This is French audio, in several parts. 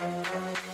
Bonjour ou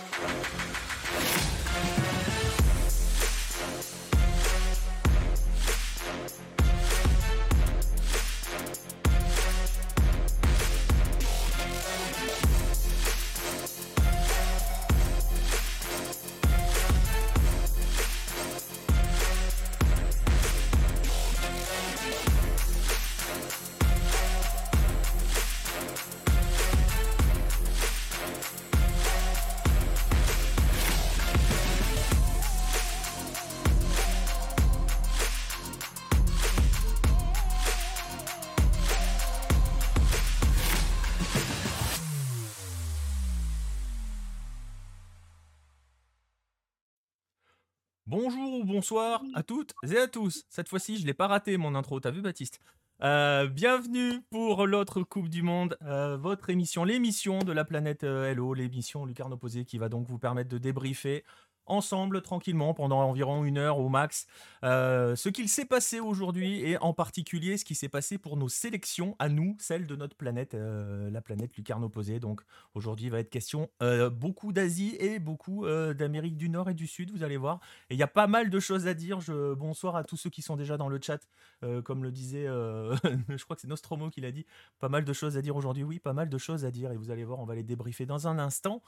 bonsoir à toutes et à tous. Cette fois-ci, je l'ai pas raté mon intro. T'as vu, Baptiste? Euh, Bienvenue pour l'autre Coupe du Monde, euh, votre émission, l'émission de la planète euh, Hello, l'émission Lucarne Opposée qui va donc vous permettre de débriefer ensemble tranquillement pendant environ une heure au max euh, ce qu'il s'est passé aujourd'hui et en particulier ce qui s'est passé pour nos sélections à nous, celles de notre planète, euh, la planète Lucarne opposée. Donc aujourd'hui il va être question euh, beaucoup d'Asie et beaucoup d'Amérique du Nord et du Sud, vous allez voir. Et il y a pas mal de choses à dire. Bonsoir à tous ceux qui sont déjà dans le chat, comme le disait, je crois que c'est Nostromo qui l'a dit. Pas mal de choses à dire aujourd'hui, oui, pas mal de choses à dire et vous allez voir, on va les débriefer dans un instant.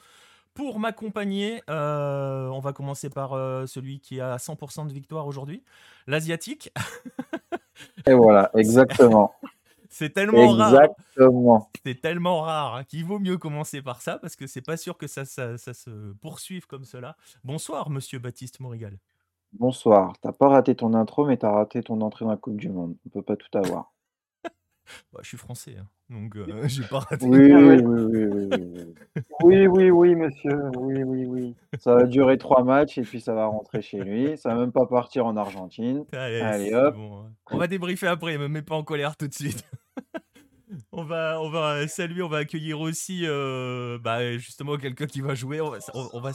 Pour m'accompagner, euh, on va commencer par euh, celui qui a 100% de victoire aujourd'hui, l'asiatique. Et voilà, exactement. C'est tellement rare. C'est tellement rare hein, qu'il vaut mieux commencer par ça parce que c'est pas sûr que ça, ça- ça se poursuive comme cela. Bonsoir, monsieur Baptiste Morigal. Bonsoir. T'as pas raté ton intro, mais t'as raté ton entrée dans la Coupe du Monde. On peut pas tout avoir. Bah, je suis français, hein, donc euh, j'ai pas raté. Oui, Ah oui, oui, oui, oui, oui, monsieur. Oui, oui, oui. Ça va durer trois matchs et puis ça va rentrer chez lui. Ça va même pas partir en Argentine. Allez, Allez, hop. bon, hein. On va débriefer après, me mets pas en colère tout de suite. on, va, on va saluer, on va accueillir aussi euh, bah, justement quelqu'un qui va jouer. On va, on- va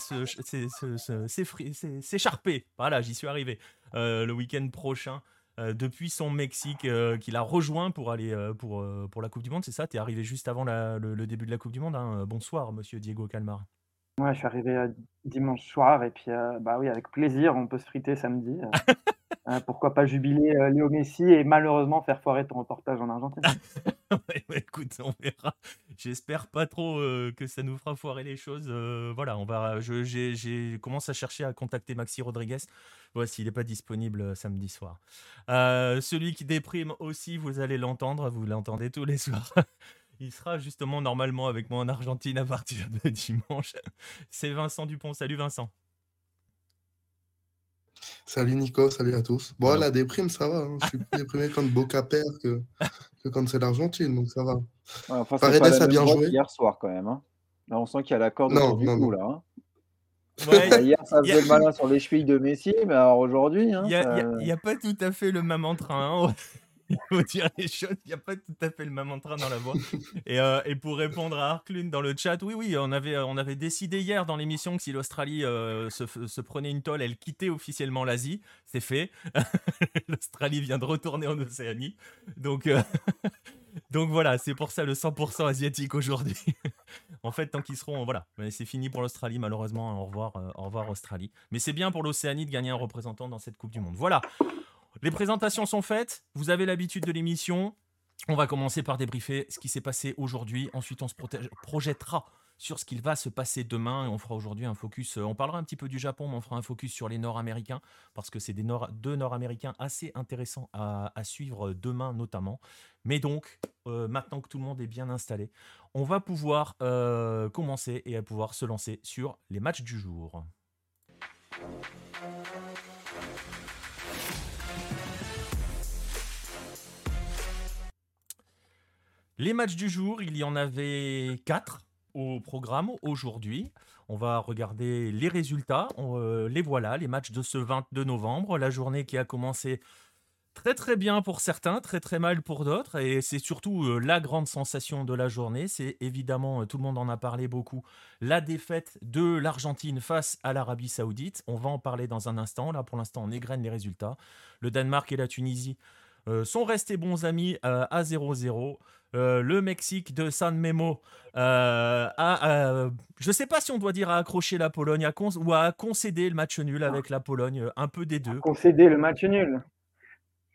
s'écharper. Voilà, j'y suis arrivé. Euh, le week-end prochain. Euh, depuis son Mexique, euh, qu'il a rejoint pour aller euh, pour, pour la Coupe du Monde, c'est ça? T'es arrivé juste avant la- le, le début de la Coupe du Monde. hein? Bonsoir, monsieur Diego Calmar. Ouais, je suis arrivé dimanche soir et puis, bah oui, avec plaisir, on peut se friter samedi. Euh, pourquoi pas jubiler euh, Léo Messi et malheureusement faire foirer ton reportage en Argentine. Ouais, bah, écoute, on verra. J'espère pas trop euh, que ça nous fera foirer les choses. euh, voilà, on va. J'ai, commencé à chercher à contacter Maxi Rodriguez. Voici, s'il n'est pas disponible euh, samedi soir. Celui qui déprime aussi, vous allez l'entendre. Vous l'entendez tous les soirs. Il sera justement normalement avec moi en Argentine à partir de dimanche. C'est Vincent Dupont. Salut Vincent. Salut Nico, salut à tous. Bon, la déprime, ça va. hein. Je suis plus déprimé quand Boca perd que, que quand c'est l'Argentine, donc ça va. Ouais, enfin, c'est Paredes pas la a bien joué. qu'hier soir quand même. hein. Là, on sent qu'il y a la corde Non, du non, cou non. là. hein. Ouais, Bah, hier, ça y a- faisait le malin sur les chevilles de Messi, mais alors aujourd'hui, hein, Il n'y a, ça- a- pas tout à fait le même entrain. hein. Il faut dire les choses, il n'y a pas tout à fait le même entrain dans la voix. Et, euh, et pour répondre à Arklund dans le chat, oui, oui, on avait, on avait décidé hier dans l'émission que si l'Australie euh, se, prenait une tolle, elle quittait officiellement l'Asie. C'est fait. L'Australie vient de retourner en Océanie. Donc, euh, donc voilà, c'est pour ça le 100% asiatique aujourd'hui. en fait, tant qu'ils seront, voilà, c'est fini pour l'Australie malheureusement. Au revoir, euh, au revoir Australie. Mais c'est bien pour l'Océanie de gagner un représentant dans cette Coupe du Monde. Voilà. Les présentations sont faites. Vous avez l'habitude de l'émission. On va commencer par débriefer ce qui s'est passé aujourd'hui. Ensuite, on se projettera sur ce qu'il va se passer demain. Et on fera aujourd'hui un focus. euh, On parlera un petit peu du Japon, mais on fera un focus sur les Nord-Américains parce que c'est des Nord- deux Nord-Américains assez intéressants à, suivre demain notamment. Mais donc, euh, maintenant que tout le monde est bien installé, on va pouvoir euh, commencer et à pouvoir se lancer sur les matchs du jour. Les matchs du jour, il y en avait quatre au programme aujourd'hui. On va regarder les résultats. Euh, les voilà, les matchs de ce 22 novembre. La journée qui a commencé très très bien pour certains, très très mal pour d'autres. Et c'est surtout euh, la grande sensation de la journée. C'est évidemment, euh, tout le monde en a parlé beaucoup, la défaite de l'Argentine face à l'Arabie Saoudite. On va en parler dans un instant. Là, pour l'instant, on égrène les résultats. Le Danemark et la Tunisie sont restés bons amis à 0-0. Euh, le Mexique de San Memo euh, a, euh, je ne sais pas si on doit dire à accrocher la Pologne à con- ou à concéder le match nul avec la Pologne, un peu des deux. Concéder le match nul.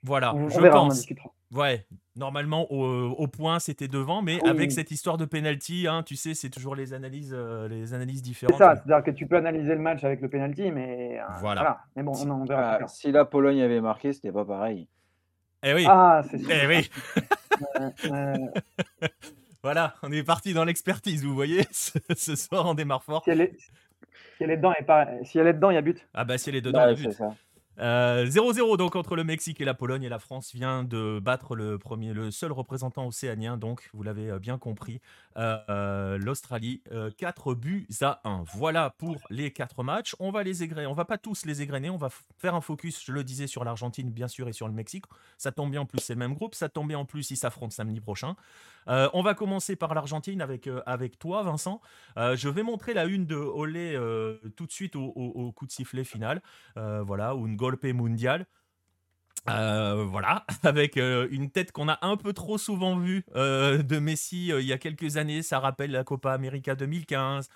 Voilà, On, on je verra, on en pense. discutera. Ouais, normalement au, au point c'était devant, mais Oui. avec cette histoire de penalty, hein, tu sais, c'est toujours les analyses, euh, les analyses C'est différentes. ça, c'est-à-dire que tu peux analyser le match avec le penalty, mais euh, Voilà. voilà. Mais bon, on en verra. Ah, si la Pologne avait marqué, c'était pas pareil. Eh oui, Ah, c'est sûr. eh oui. Euh, euh, Voilà, on est parti dans l'expertise, vous voyez. Ce, soir, on démarre fort. si, elle est, si elle est dedans, et pas, si elle est dedans, il y a but. Ah bah si elle est dedans, il y a but. ça. Euh, 0-0 donc entre le Mexique et la Pologne et la France vient de battre le premier, le seul représentant océanien donc vous l'avez euh, bien compris, euh, euh, l'Australie 4 buts à 1. Voilà pour les 4 matchs. On va les on va pas tous les égrener, on va faire un focus, je le disais, sur l'Argentine bien sûr et sur le Mexique. Ça tombe bien en plus c'est le même groupe, ça tombe bien en plus ils s'affrontent samedi prochain. Euh, on va commencer par l'Argentine avec, euh, avec toi Vincent. Euh, je vais montrer la une de Olé euh, tout de suite au, coup de sifflet final. Euh, voilà, une golpe mundial. Euh, voilà, avec euh, une tête qu'on a un peu trop souvent vue euh, de Messi il y a quelques années. Ça rappelle la Copa América 2015.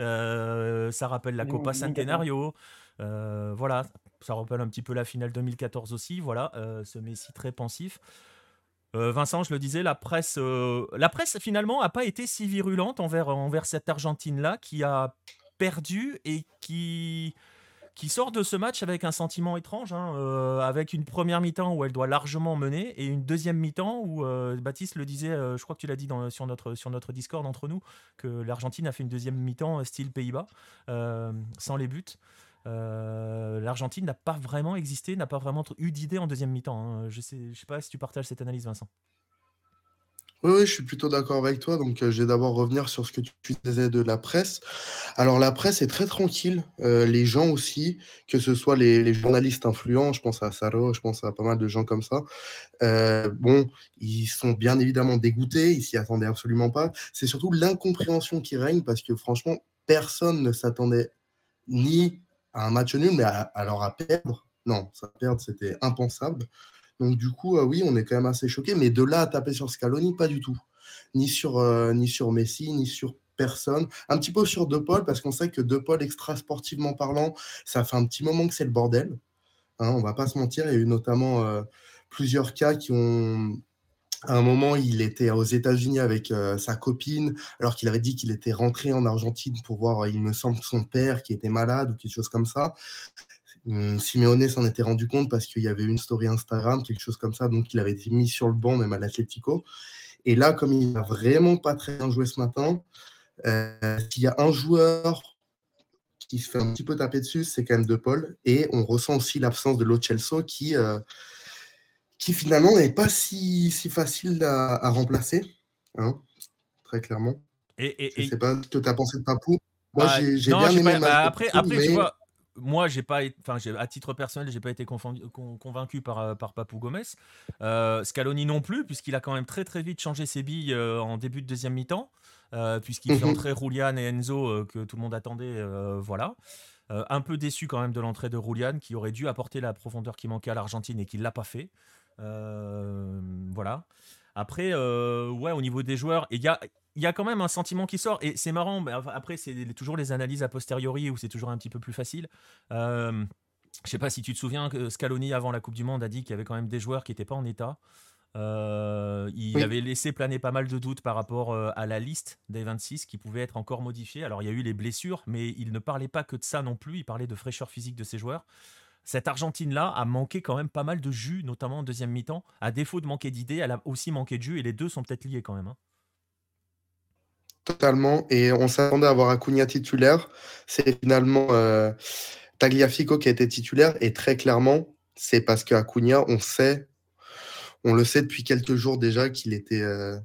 euh, ça rappelle la Copa 2014. Centenario. voilà, ça rappelle un petit peu la finale 2014 aussi. Voilà, ce Messi très pensif. Vincent, je le disais, la presse, la presse finalement n'a pas été si virulente envers, envers cette Argentine-là qui a perdu et qui, qui sort de ce match avec un sentiment étrange, hein, euh, avec une première mi-temps où elle doit largement mener et une deuxième mi-temps où euh, Baptiste le disait, euh, je crois que tu l'as dit sur, notre, sur notre Discord entre nous, que l'Argentine a fait une deuxième mi-temps style Pays-Bas, sans les buts. L'Argentine n'a pas vraiment existé, n'a pas vraiment eu d'idée en deuxième mi-temps. hein. Je sais, je sais pas si tu partages cette analyse, Vincent. Oui, je suis plutôt d'accord avec toi. Donc, euh, je vais d'abord revenir sur ce que tu disais de la presse. Alors, la presse est très tranquille. euh, les gens aussi, que ce soit les, les journalistes influents, je pense à Saro, je pense à pas mal de gens comme ça. euh, bon, ils sont bien évidemment dégoûtés. Ils s'y attendaient absolument pas. C'est surtout l'incompréhension qui règne parce que franchement, personne ne s'attendait ni à un match nul, mais à, alors à perdre. Non, ça perdre, c'était impensable. Donc du coup, euh, oui, on est quand même assez choqué, mais de là à taper sur Scaloni, pas du tout. Ni sur, euh, ni sur Messi, ni sur personne. Un petit peu sur De Paul, parce qu'on sait que De Paul, extra sportivement parlant, ça fait un petit moment que c'est le bordel. Hein, on va pas se mentir, il y a eu notamment euh, plusieurs cas qui ont... À un moment, il était aux États-Unis avec sa copine, alors qu'il avait dit qu'il était rentré en Argentine pour voir, il me semble, son père qui était malade ou quelque chose comme ça. Hum, Simeone s'en était rendu compte parce qu'il y avait une story Instagram, quelque chose comme ça, donc il avait été mis sur le banc même à l'Atlético. Et là, comme il n'a vraiment pas très bien joué ce matin, euh, s'il y a un joueur qui se fait un petit peu taper dessus, c'est quand même De Paul. Et on ressent aussi l'absence de Lo Celso qui, euh, qui finalement n'est pas si, si facile à, à remplacer, hein, très clairement. Et, et- Je ne sais pas ce que tu as pensé de Papou. Moi, Ah, j'ai bien aimé pas- bah, après, après tu vois, moi, j'ai pas, enfin, à titre personnel, j'ai pas été convaincu par, euh, par Papou Gomez. Euh, Scaloni non plus, puisqu'il a quand même très très vite changé ses billes euh, en début de deuxième mi-temps, euh, puisqu'il fait Mhm. entrer Roulian et Enzo que tout le monde attendait. voilà. Un peu déçu quand même de l'entrée de Roulian, qui aurait dû apporter la profondeur qui manquait à l'Argentine et qui l'a pas fait. Voilà. Après, ouais, au niveau des joueurs, il y a, il y a quand même un sentiment qui sort. Et c'est marrant, mais enfin, après, c'est toujours les analyses a posteriori où c'est toujours un petit peu plus facile. Euh, je sais pas si tu te souviens que Scaloni, avant la Coupe du Monde, a dit qu'il y avait quand même des joueurs qui n'étaient pas en état. Euh, il Oui. avait laissé planer pas mal de doutes par rapport euh, à la liste des 26 qui pouvait être encore modifiée. Alors il y a eu les blessures, mais il ne parlait pas que de ça non plus. Il parlait de fraîcheur physique de ses joueurs. Cette Argentine-là a manqué quand même pas mal de jus, notamment en deuxième mi-temps. À défaut de manquer d'idées, elle a aussi manqué de jus et les deux sont peut-être liés quand même. hein. Totalement. Et on s'attendait à avoir Acuna titulaire. C'est finalement euh, Tagliafico qui a été titulaire. Et très clairement, c'est parce qu'Acuna, on sait, on le sait depuis quelques jours déjà qu'il était euh,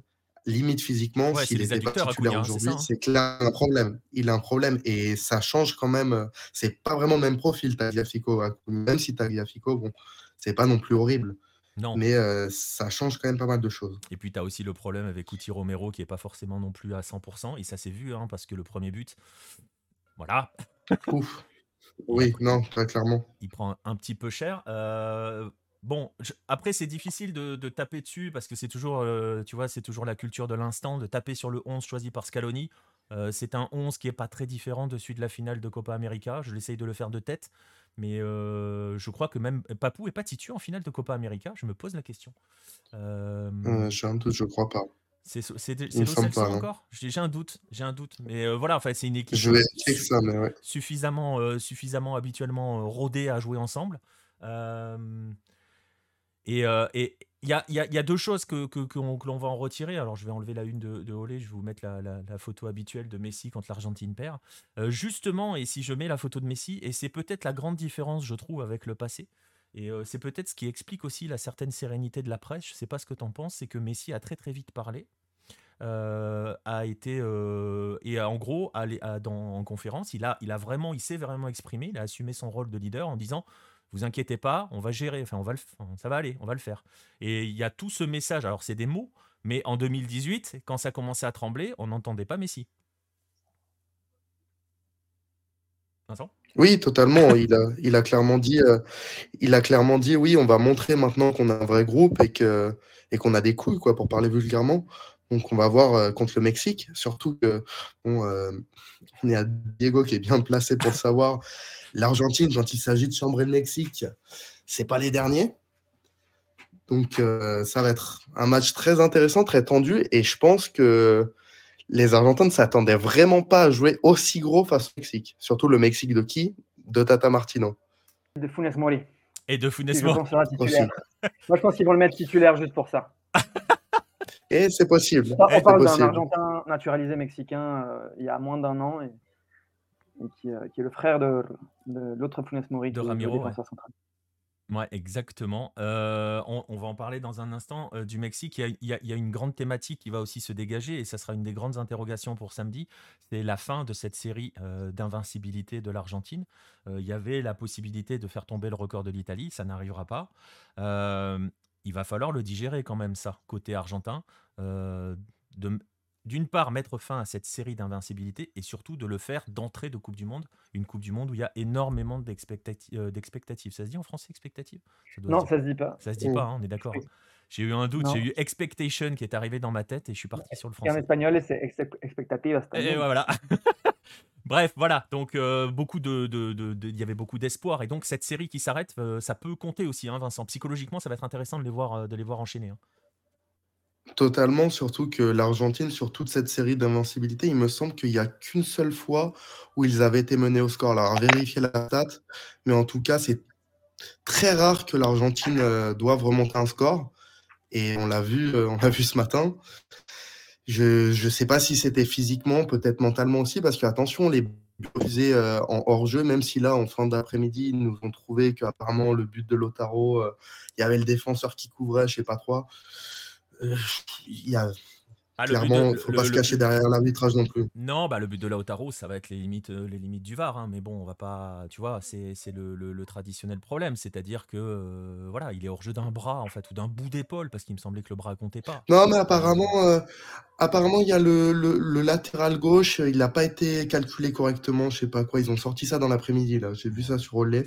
limite physiquement. Ouais, S'il n'était pas titulaire Acuna, hein, c'est aujourd'hui, hein. c'est a un problème. Il a un problème. Et ça change quand même. euh, C'est pas vraiment le même profil, Tagliafico. Acuna. Même si Tagliafico, bon, c'est pas non plus horrible. Non. Mais euh, ça change quand même pas mal de choses. Et puis tu as aussi le problème avec Couti Romero qui est pas forcément non plus à 100%. Et ça s'est vu, hein, parce que le premier but, voilà, Ouf. Oui, non, très clairement. il prend un petit peu cher. Euh, bon, après, c'est difficile de, taper dessus parce que c'est toujours, euh, tu vois, c'est toujours la culture de l'instant de taper sur le 11 choisi par Scaloni. Euh, c'est un 11 qui est pas très différent de celui de la finale de Copa América. Je l'essaye de le faire de tête, mais je crois que même Papou est pas titu en finale de Copa América. Je me pose la question. J'ai un doute, je crois pas. C'est c'est encore? J'ai un doute, j'ai un doute. Mais voilà, enfin, c'est une équipe Je vais ça, mais suffisamment, suffisamment habituellement rodée à jouer ensemble. et il y a, a, deux choses que, que, l'on va en retirer. Alors, je vais enlever la une de, de Olé, je vais vous mettre la, photo habituelle de Messi quand l'Argentine perd. justement, et si je mets la photo de Messi, et c'est peut-être la grande différence, je trouve, avec le passé, et c'est peut-être ce qui explique aussi la certaine sérénité de la presse. Je ne sais pas ce que tu en penses, c'est que Messi a très très vite parlé. a été et en gros dans, en conférence il a il a vraiment il s'est vraiment exprimé il a assumé son rôle de leader en disant vous inquiétez pas on va gérer enfin on va le, ça va aller on va le faire et il y a tout ce message alors c'est des mots mais en 2018 quand ça commençait à trembler on n'entendait pas Messi Vincent? Oui, totalement. Il a, clairement dit, euh, il a clairement dit, oui, on va montrer maintenant qu'on a un vrai groupe et que et qu'on a des couilles, quoi, pour parler vulgairement. Donc, on va voir euh, contre le Mexique. Surtout que bon, euh, on est à Diego qui est bien placé pour savoir. L'Argentine, quand il s'agit de chambrer le Mexique, c'est pas les derniers. Donc, ça va être un match très intéressant, très tendu, et je pense que les Argentins ne s'attendaient vraiment pas à jouer aussi gros face au Mexique. Surtout le Mexique de qui? De Tata Martino. De Funes Mori. Et de Funes Mori. Moi, je pense qu'ils vont le mettre titulaire juste pour ça. Et c'est possible. On, parle d'un Argentin naturalisé mexicain euh, il y a moins d'un an et, euh, qui, est le frère de, l'autre Funes Mori. De Ramiro. Ouais, exactement. Euh, on, va en parler dans un instant euh, du Mexique. Il y, a, une grande thématique qui va aussi se dégager et ça sera une des grandes interrogations pour samedi. C'est la fin de cette série euh, d'invincibilité de l'Argentine. il y avait la possibilité de faire tomber le record de l'Italie, ça n'arrivera pas. Il va falloir le digérer quand même, ça, côté argentin. de, d'une part, mettre fin à cette série d'invincibilité et surtout de le faire d'entrée de Coupe du Monde. Une Coupe du Monde où il y a énormément euh, d'expectatives. ça se dit en français, expectative? Non, ça se dit pas. Ça se dit pas, hein, on est d'accord. J'ai eu un doute, j'ai eu expectation qui est arrivé dans ma tête et je suis parti sur le français. En espagnol, c'est expectative. Et voilà. Bref, voilà. Donc, euh, beaucoup de, il y avait beaucoup d'espoir. Et donc, cette série qui s'arrête, euh, ça peut compter aussi, hein, Vincent. Psychologiquement, ça va être intéressant de les voir, de les voir enchaîner. Hein. Totalement, surtout que l'Argentine, sur toute cette série d'invincibilité, il me semble qu'il n'y a qu'une seule fois où ils avaient été menés au score. Alors, vérifier la stat, mais en tout cas, c'est très rare que l'Argentine euh, doive remonter un score. Et on l'a vu, euh, on l'a vu ce matin. Je ne sais pas si c'était physiquement, peut-être mentalement aussi, parce que attention, les buts euh, en hors-jeu, même si là, en fin d'après-midi, ils nous ont trouvé qu'apparemment, le but de Lotaro, il y avait le défenseur qui couvrait, je sais pas quoi il y a ah, Clairement, faut pas se cacher derrière l'arbitrage non plus. Non, bah le but de Lautaro, ça va être les limites, euh, les limites du VAR. Hein, mais bon, on va pas, tu vois, c'est le, le, traditionnel problème, c'est-à-dire que euh, voilà, il est hors jeu d'un bras en fait ou d'un bout d'épaule parce qu'il me semblait que le bras comptait pas. Non, mais apparemment, euh, apparemment, il y a le, le, latéral gauche, il n'a pas été calculé correctement, je sais pas quoi. Ils ont sorti ça dans l'après-midi là. J'ai vu ça sur Relais.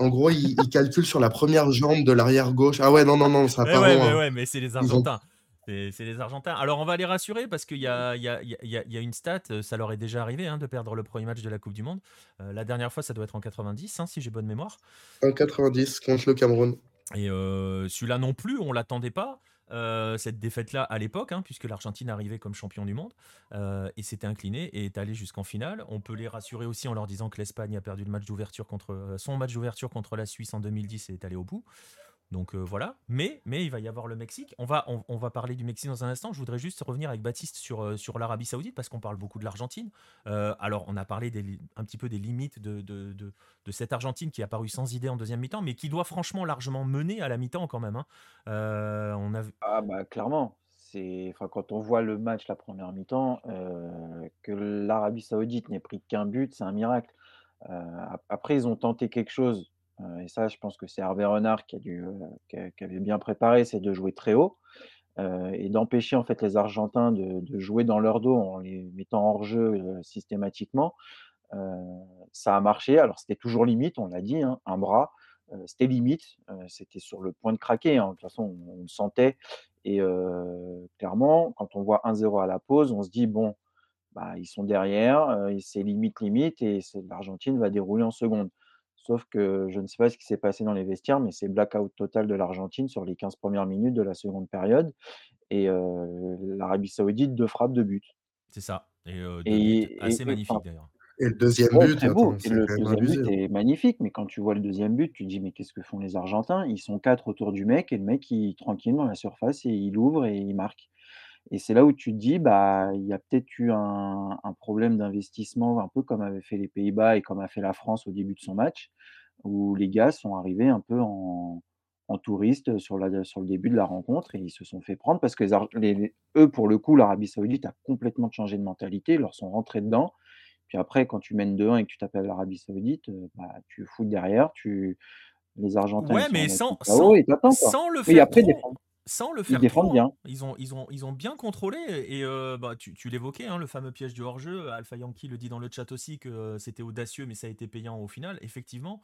En gros, il, calcule sur la première jambe de l'arrière gauche. Ah ouais, non, non, non, ça pas ouais, mais ouais, mais c'est les Argentins. C'est les Argentins. Alors, on va les rassurer parce qu'il y, y, y a, une stat, euh, ça leur est déjà arrivé hein, de perdre le premier match de la Coupe du Monde. Euh, la dernière fois, ça doit être en 90, hein, si j'ai bonne mémoire. En 90, contre le Cameroun. Et euh, celui-là non plus, on l'attendait pas. cette défaite-là à l'époque, hein, puisque l'Argentine arrivait comme champion du monde et s'était incliné et est allé jusqu'en finale. On peut les rassurer aussi en leur disant que l'Espagne a perdu le match d'ouverture contre son match d'ouverture contre la Suisse en 2010 et est allé au bout. Donc euh, voilà, mais, mais il va y avoir le Mexique. On va, on, va parler du Mexique dans un instant. Je voudrais juste revenir avec Baptiste sur, euh, sur l'Arabie Saoudite parce qu'on parle beaucoup de l'Argentine. Euh, alors on a parlé un petit peu des limites de, de, de, cette Argentine qui a paru sans idée en deuxième mi-temps, mais qui doit franchement largement mener à la mi-temps quand même. Hein. on. Ah bah clairement. Enfin, quand on voit le match la première mi-temps, que l'Arabie Saoudite n'ait pris qu'un but, c'est un miracle. après, ils ont tenté quelque chose et ça, je pense que c'est Hervé Renard qui, a dû, euh, avait bien préparé, c'est de jouer très haut euh, et d'empêcher en fait les Argentins de, jouer dans leur dos en les mettant hors jeu systématiquement. ça a marché. Alors c'était toujours limite, on l'a dit, hein, un bras. c'était limite, c'était sur le point de craquer, hein. De toute façon, on le sentait et clairement, quand on voit 1-0 à la pause, on se dit: «Bon, bah, ils sont derrière, c'est limite, limite et l'Argentine va dérouler en seconde». Sauf que je ne sais pas ce qui s'est passé dans les vestiaires, mais c'est blackout total de l'Argentine sur les 15 premières minutes de la seconde période et l'Arabie Saoudite, 2 frappes, de but. C'est ça et heu, 2 buts Et assez et enfin d'ailleurs. Et le 2e Ouais, but, attends, et c'est le 2e but hein. est magnifique, mais quand tu vois le 2e but, tu te dis: «Mais qu'est-ce que font les Argentins?» Ils sont 4 autour du mec et le mec, il tranquille dans la surface et il ouvre et il marque et c'est là où tu te dis: «Bah, il y a peut-être eu un un problème d'investissement», un peu comme avaient fait les Pays-Bas et comme a fait la France au début de son match, où les gars sont arrivés un peu en en touristes sur la sur le début de la rencontre et ils se sont fait prendre parce que les les eux, pour le coup, l'Arabie Saoudite a complètement changé de mentalité, ils leur sont rentrés dedans. Puis après, quand tu mènes 2-1 et que tu t'appelles l'Arabie Saoudite, heu, bah, tu fous derrière, tu les Argentins, Ouais, sont mais sans sans et sans le faire après trop défendent sans le ils faire trop, hein. bien. Ils ont ils ont ils ont bien contrôlé et heu, bah, tu tu l'évoquais, hein, le fameux piège du hors-jeu. Alpha Yankee le dit dans le chat aussi que c'était audacieux, mais ça a été payant au final, effectivement.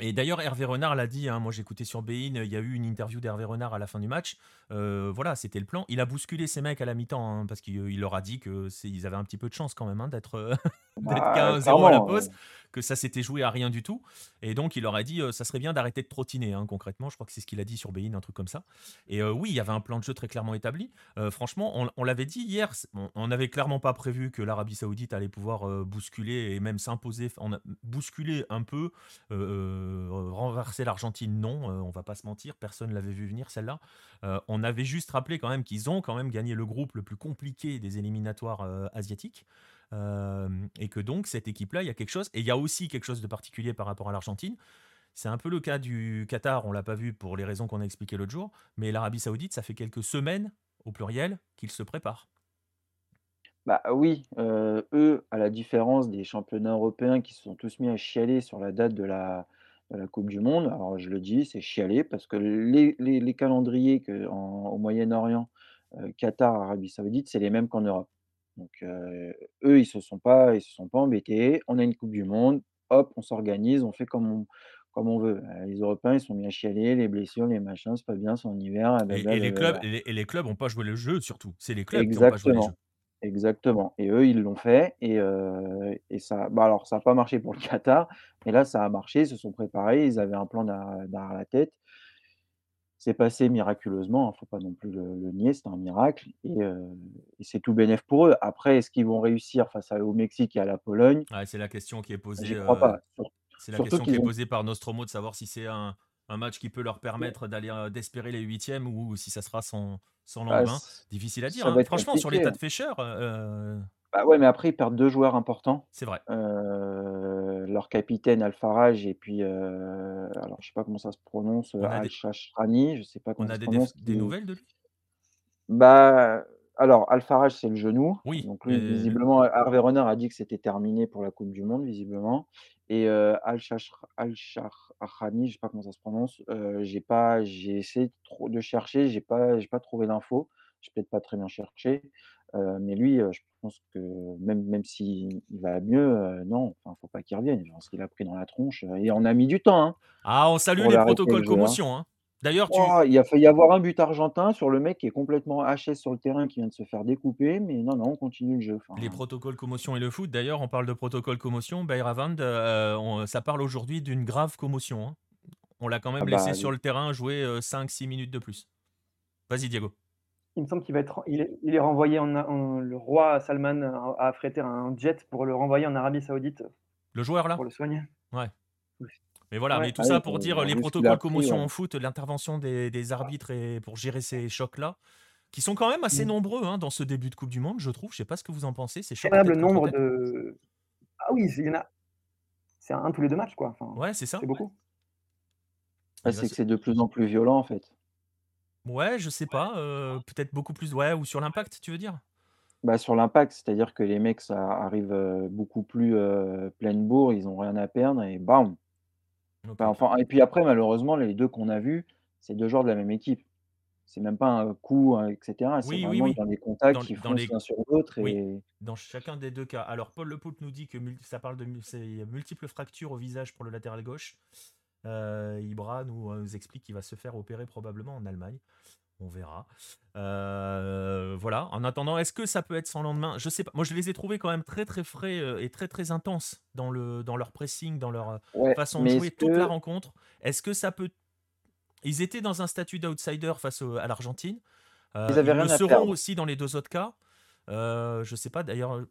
Et d'ailleurs, Hervé Renard l'a dit, hein, moi j'écoutais sur beIN, il y a eu une interview d'Hervé Renard à la fin du match. Voilà, c'était le plan. Il a bousculé ses mecs à la mi-temps, hein, parce qu'il il leur a dit que c'est ils avaient un petit peu de chance quand même, hein, d'être, heu, d'être Bah, qu'à 1-0 à la pause, que ça s'était joué à rien du tout et donc il leur a dit, heu: «Ça serait bien d'arrêter de trottiner», hein, concrètement. Je crois que c'est ce qu'il a dit sur beIN, un truc comme ça et heu, oui, il y avait un plan de jeu très clairement établi. Heu, franchement, on on l'avait dit hier, on n'avait clairement pas prévu que l'Arabie Saoudite allait pouvoir, bousculer et même s'imposer. Bousculer un peu, renverser l'Argentine, non, on va pas se mentir, personne l'avait vu venir celle-là. On avait juste rappelé quand même qu'ils ont quand même gagné le groupe le plus compliqué des éliminatoires, asiatiques. Hem et que donc cette équipe-là, il y a quelque chose et il y a aussi quelque chose de particulier par rapport à l'Argentine. C'est un peu le cas du Qatar, on l'a pas vu pour les raisons qu'on a expliquées l'autre jour, mais l'Arabie Saoudite, ça fait quelques semaines, au pluriel, qu'ils se préparent. Bah, oui, heu, eux, à la différence des championnats européens qui se sont tous mis à chialer sur la date de la coupe du monde. Alors je le dis, c'est chialer parce que les calendriers qu'en au Moyen-Orient, heu, Qatar, Arabie Saoudite, c'est les mêmes qu'en Europe. Donc eux, ils se sont pas ils se sont pas embêtés. On a une coupe du monde, hop, on s'organise, on fait comme on comme on veut. Heu, les Européens, ils sont mis à chialer, les blessures, les machins, c'est pas bien, c'est en hiver, Et et les clubs et les et les clubs ont pas joué le jeu surtout. C'est les clubs qui ont pas joué les jeux. Exactement, exactement et eux, ils l'ont fait et et ça bah, alors ça a pas marché pour le Qatar, mais là, ça a marché, ils se sont préparés, ils avaient un plan derrière la tête. C'est passé miraculeusement, hein, faut pas non plus le le nier, c'était un miracle et c'est tout bénef pour eux. Après, est-ce qu'ils vont réussir face à au Mexique et à la Pologne? Ouais, c'est la question qui est posée, crois pas. C'est la surtout question qui est ont posée par Nostromo de savoir si c'est un un match qui peut leur permettre d'aller, d'espérer les 8e ou si ça sera sans sans Bah, lendemain. Difficile à dire, hein. Franchement, sur l'état de heu Bah, ouais, mais après ils perdent 2 joueurs importants. C'est vrai. Heu, leur capitaine Al-Farraj et puis, heu, alors je sais pas comment ça se prononce, On Al-Shashrani, je sais pas on comment ça a se des déf prononce, des nouvelles de lui? Bah, alors Al-Farraj, c'est le genou, Oui, donc lui, le visiblement, Hervé Renard a dit que c'était terminé pour la coupe du monde, visiblement et heu, Al-Shashra Al-Shahrani, je sais pas comment ça se prononce, j'ai pas j'ai essayé de chercher, j'ai pas j'ai pas trouvé d'infos. J'ai peut-être pas très bien cherché, mais lui, je pense que même même s'il il va mieux, heu, non, enfin, faut pas qu'il revienne. Genre ce qu'il a pris dans la tronche, heu et on a mis du temps, hein, Ah, on salue les le protocoles jeu, hein. commotion, hein. D'ailleurs, tu Waouh, il a failli y avoir un but argentin sur le mec qui est complètement haché sur le terrain, qui vient de se faire découper, mais non, non, on continue le jeu, Les protocoles commotion et le foot, d'ailleurs, on parle de protocole commotion, Beiravand, heu, on ça parle aujourd'hui d'une grave commotion, hein. On l'a quand Ah même laissé bah, sur le terrain jouer, heu, 5-6 minutes de plus. Vas-y, Diego. Il me semble qu'il va être il est il est renvoyé en le roi Salman a affrété un jet pour le renvoyer en Arabie Saoudite Le joueur là? pour le soigner. Ouais. Oui. Mais voilà, mais tout Ah ça pour dire, les protocoles commotion ouais. en foot, l'intervention des des arbitres et pour gérer ces chocs-là, qui sont quand même assez Mmh. nombreux, hein, dans ce début de coupe du monde, je trouve. Je sais pas ce que vous en pensez, ces chocs Incroyable contre nombre de ah oui, c'est il y en a c'est 1 tous les 2 matchs, quoi, enfin, Ouais, c'est ça. c'est beaucoup. Va c'est que c'est de plus en plus violent, en fait. Ouais, je sais pas, heu, peut-être beaucoup plus ouais, ou sur l'impact, tu veux dire? Bah, sur l'impact, c'est-à-dire que les mecs, ça arrive, heu, beaucoup plus, heu, pleine bourre, ils ont rien à perdre et bam! Bah, OK. enfin et puis après, malheureusement, les 2 qu'on a vus, c'est 2 joueurs de la même équipe. C'est même pas un coup, heu, et cetera, c'est Oui, oui, vraiment oui. dans les contacts, Dans ils dans foncent les l'un sur l'autre oui, et dans chacun des 2 cas. Alors Paul Le Poulpe nous dit que mul ça parle de mul c'est multiples fractures au visage pour le latéral gauche. Ibra nous, explique qu'il va se faire opérer probablement en Allemagne. On verra. voilà. En attendant, est-ce que ça peut être sans lendemain? Je sais pas. Moi, je les ai trouvés quand même très très frais et très très intenses dans le dans leur pressing, dans leur façon de jouer toute la rencontre. Est-ce que ça peut Ils étaient dans un statut d'outsider face à l'Argentine. ils, avaient le seront aussi dans les deux autres cas. Euh, je sais pas d'ailleurs.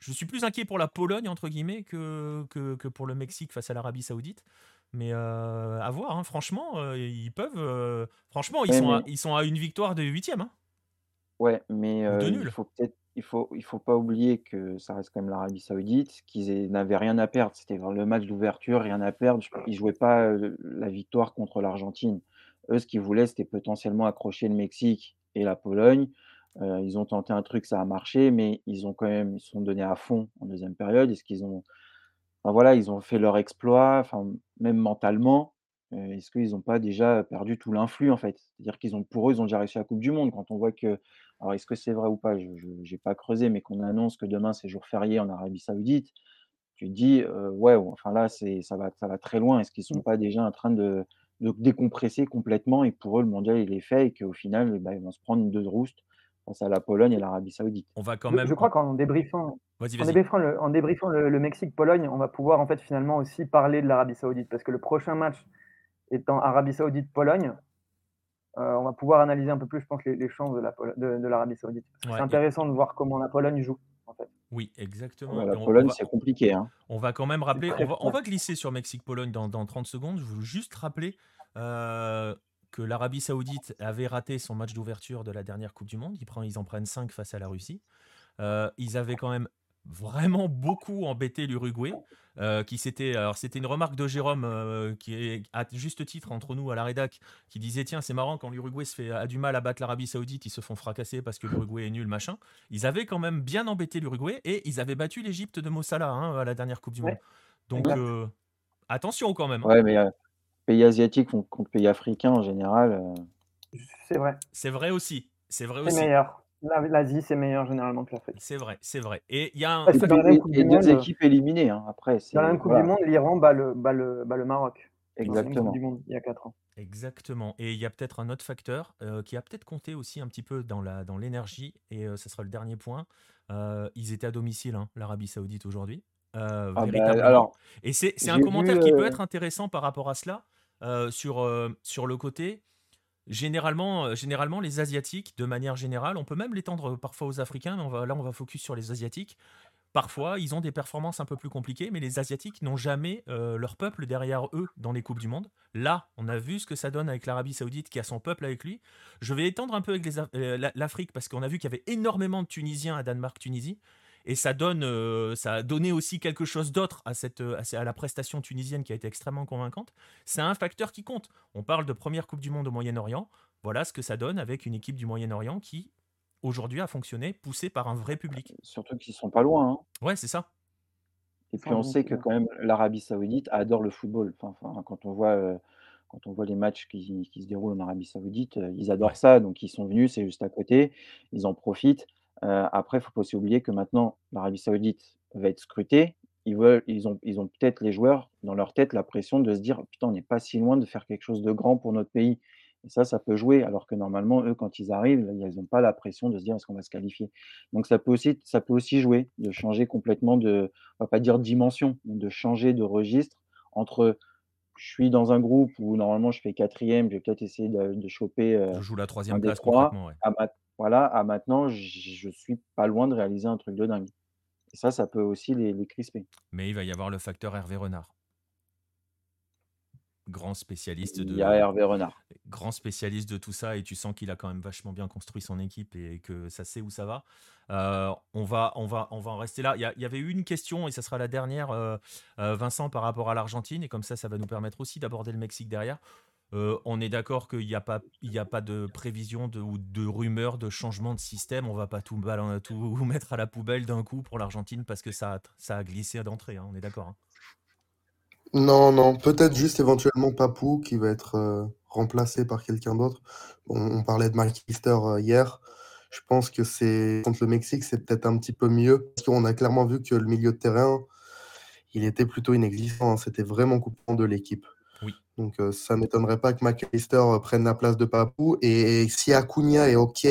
Je suis plus inquiet pour la Pologne entre guillemets que, que, pour le Mexique face à l'Arabie Saoudite. Mais euh, à voir, hein. franchement, euh, ils peuvent. Euh, franchement, ils, sont à, ils sont à une victoire de huitième. Hein. Ouais, mais il faut peut-être, il faut, il faut pas oublier que ça reste quand même l'Arabie Saoudite, qu'ils n'avaient rien à perdre. C'était le match d'ouverture, rien à perdre. Ils jouaient pas la victoire contre l'Argentine. Eux, ce qu'ils voulaient, c'était potentiellement accrocher le Mexique et la Pologne. ils ont tenté un truc, ça a marché, mais ils ont quand même, ils se sont donnés à fond en deuxième période. Est-ce qu'ils ont voilà, ils ont fait leur exploit, enfin, même mentalement, est-ce qu'ils n'ont pas déjà perdu tout l'influx, en fait? C'est-à-dire qu'ils ont pour eux, ils ont déjà réussi la coupe du monde. Quand on voit que alors est-ce que c'est vrai ou pas? Je n'ai pas creusé, mais qu'on annonce que demain, c'est jour férié en Arabie Saoudite, tu te dis, «Ouais, enfin là, c'est ça va ça va très loin». Est-ce qu'ils ne sont pas déjà en train de de décompresser complètement et pour eux, le mondial, il est fait et qu'au final, bah, ils vont se prendre une 2 face à la Pologne et l'Arabie Saoudite. On va quand même. Je, crois qu'en débriefant, en débriefant, le, en débriefant le, Mexique-Pologne, on va pouvoir en fait finalement aussi parler de l'Arabie Saoudite parce que le prochain match étant Arabie Saoudite-Pologne, euh, on va pouvoir analyser un peu plus, je pense, les, chances de l'Arabie Saoudite. c'est intéressant de voir comment la Pologne joue. En fait. Oui, exactement. la Pologne, c'est compliqué. Hein. On va quand même rappeler, on va, on va, glisser sur Mexique-Pologne dans, dans, 30 secondes. Je veux juste rappeler euh, que l'Arabie Saoudite avait raté son match d'ouverture de la dernière Coupe du Monde. Ils, ils en prennent 5 face à la Russie. Euh, ils avaient quand même vraiment beaucoup embêté l'Uruguay, euh, qui c'était alors c'était une remarque de Jérôme euh, qui est à juste titre entre nous à la rédac, qui disait tiens c'est marrant quand l'Uruguay se fait a du mal à battre l'Arabie Saoudite, ils se font fracasser parce que l'Uruguay est nul machin. Ils avaient quand même bien embêté l'Uruguay et ils avaient battu l'Égypte de Mossala hein, à la dernière Coupe du Monde. Donc attention quand même. Hein. Ouais mais pays asiatiques contre pays africains en général. Euh, c'est vrai. C'est vrai aussi. C'est vrai aussi. meilleur. L'Asie, c'est meilleur généralement que l'Afrique. C'est vrai, c'est vrai. Et il y a un... deux équipes éliminées hein, après. Dans la même Coupe du Monde, l'Iran bat le, bat, le, bat le Maroc. Exactement. Du monde, il y a 4 ans. Exactement. Et il y a peut-être un autre facteur euh, qui a peut-être compté aussi un petit peu dans la dans l'énergie. Et euh, ce sera le dernier point. ils étaient à domicile, hein, l'Arabie Saoudite aujourd'hui. Ah bah, alors, et c'est un commentaire qui peut être intéressant par rapport à cela. Euh, sur, euh, sur le côté, généralement, euh, généralement, les Asiatiques, de manière générale, on peut même l'étendre parfois aux Africains, mais on va, là, on va focus sur les Asiatiques. Parfois, ils ont des performances un peu plus compliquées, mais les Asiatiques n'ont jamais leur peuple derrière eux dans les Coupes du Monde. Là, on a vu ce que ça donne avec l'Arabie Saoudite qui a son peuple avec lui. Je vais étendre un peu avec l'Afrique parce qu'on a vu qu'il y avait énormément de Tunisiens à Danemark-Tunisie et ça donne, euh, ça a donné aussi quelque chose d'autre à cette, euh, à la prestation tunisienne qui a été extrêmement convaincante. C'est un facteur qui compte. On parle de première Coupe du Monde au Moyen-Orient. Voilà ce que ça donne avec une équipe du Moyen-Orient qui aujourd'hui a fonctionné, poussée par un vrai public. Surtout qu'ils sont pas loin. Hein. Ouais, c'est ça. Et puis on sait que quand même l'Arabie Saoudite adore le football. Enfin, quand on voit euh, quand on voit les matchs qui, qui, se déroulent en Arabie Saoudite, ils adorent ça. Donc ils sont venus, c'est juste à côté, ils en profitent. Euh, après, il ne faut pas aussi oublier que maintenant, l'Arabie Saoudite va être scrutée. Ils, veulent, ils ont, ils ont peut-être les joueurs dans leur tête la pression de se dire putain, on n'est pas si loin de faire quelque chose de grand pour notre pays. Et ça, ça peut jouer. Alors que normalement, eux, quand ils arrivent, ils n'ont pas la pression de se dire est-ce qu'on va se qualifier? Donc ça peut aussi, ça peut aussi jouer, de changer complètement de, on va pas dire dimension, de changer de registre entre je suis dans un groupe où normalement je fais quatrième, je vais peut-être essayer de, de choper. Euh, je joue la troisième place complètement. Ouais. Voilà, à maintenant, je suis pas loin de réaliser un truc de dingue. Et ça, ça peut aussi les, les crisper. Mais il va y avoir le facteur Hervé Renard. Grand spécialiste de. Il y a Hervé Renard. Grand spécialiste de tout ça et tu sens qu'il a quand même vachement bien construit son équipe et que ça sait où ça va. Euh, on, va on, va, on va en rester là. Il y, avait eu une question et ça sera la dernière, euh, euh, Vincent, par rapport à l'Argentine. Et comme ça, ça va nous permettre aussi d'aborder le Mexique derrière. Euh, on est d'accord qu'il n'y a, pas, a pas de prévision ou de rumeur de changement de système. On va pas tout, mettre à la poubelle d'un coup pour l'Argentine parce que ça, a glissé d'entrée. Hein, on est d'accord. Hein. Non, non, peut-être juste éventuellement Papou qui va être euh, remplacé par quelqu'un d'autre. On, parlait de McAllister euh, hier. Je pense que c'est contre le Mexique, c'est peut-être un petit peu mieux parce qu'on a clairement vu que le milieu de terrain, il était plutôt inexistant. Hein. C'était vraiment coupant de l'équipe. Oui. Donc ça ne m'étonnerait pas que McAllister prenne la place de Papou. Et, si Acuna est OK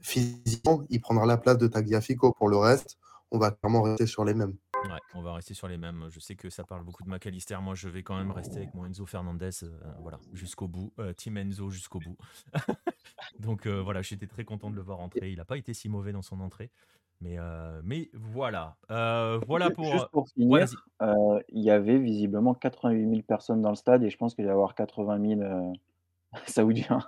physiquement, il prendra la place de Tagliafico. Pour le reste, on va clairement rester sur les mêmes. Ouais, on va rester sur les mêmes. Je sais que ça parle beaucoup de McAllister. Moi, je vais quand même rester avec mon Enzo Fernandez, voilà, jusqu'au bout. Team Enzo jusqu'au bout. Donc voilà, j'étais très content de le voir entrer. Il n'a pas été si mauvais dans son entrée. Mais, mais voilà. voilà pour. Juste pour finir, il y avait visiblement 88 000 personnes dans le stade et je pense qu'il va y avoir 80 000 Saoudiens.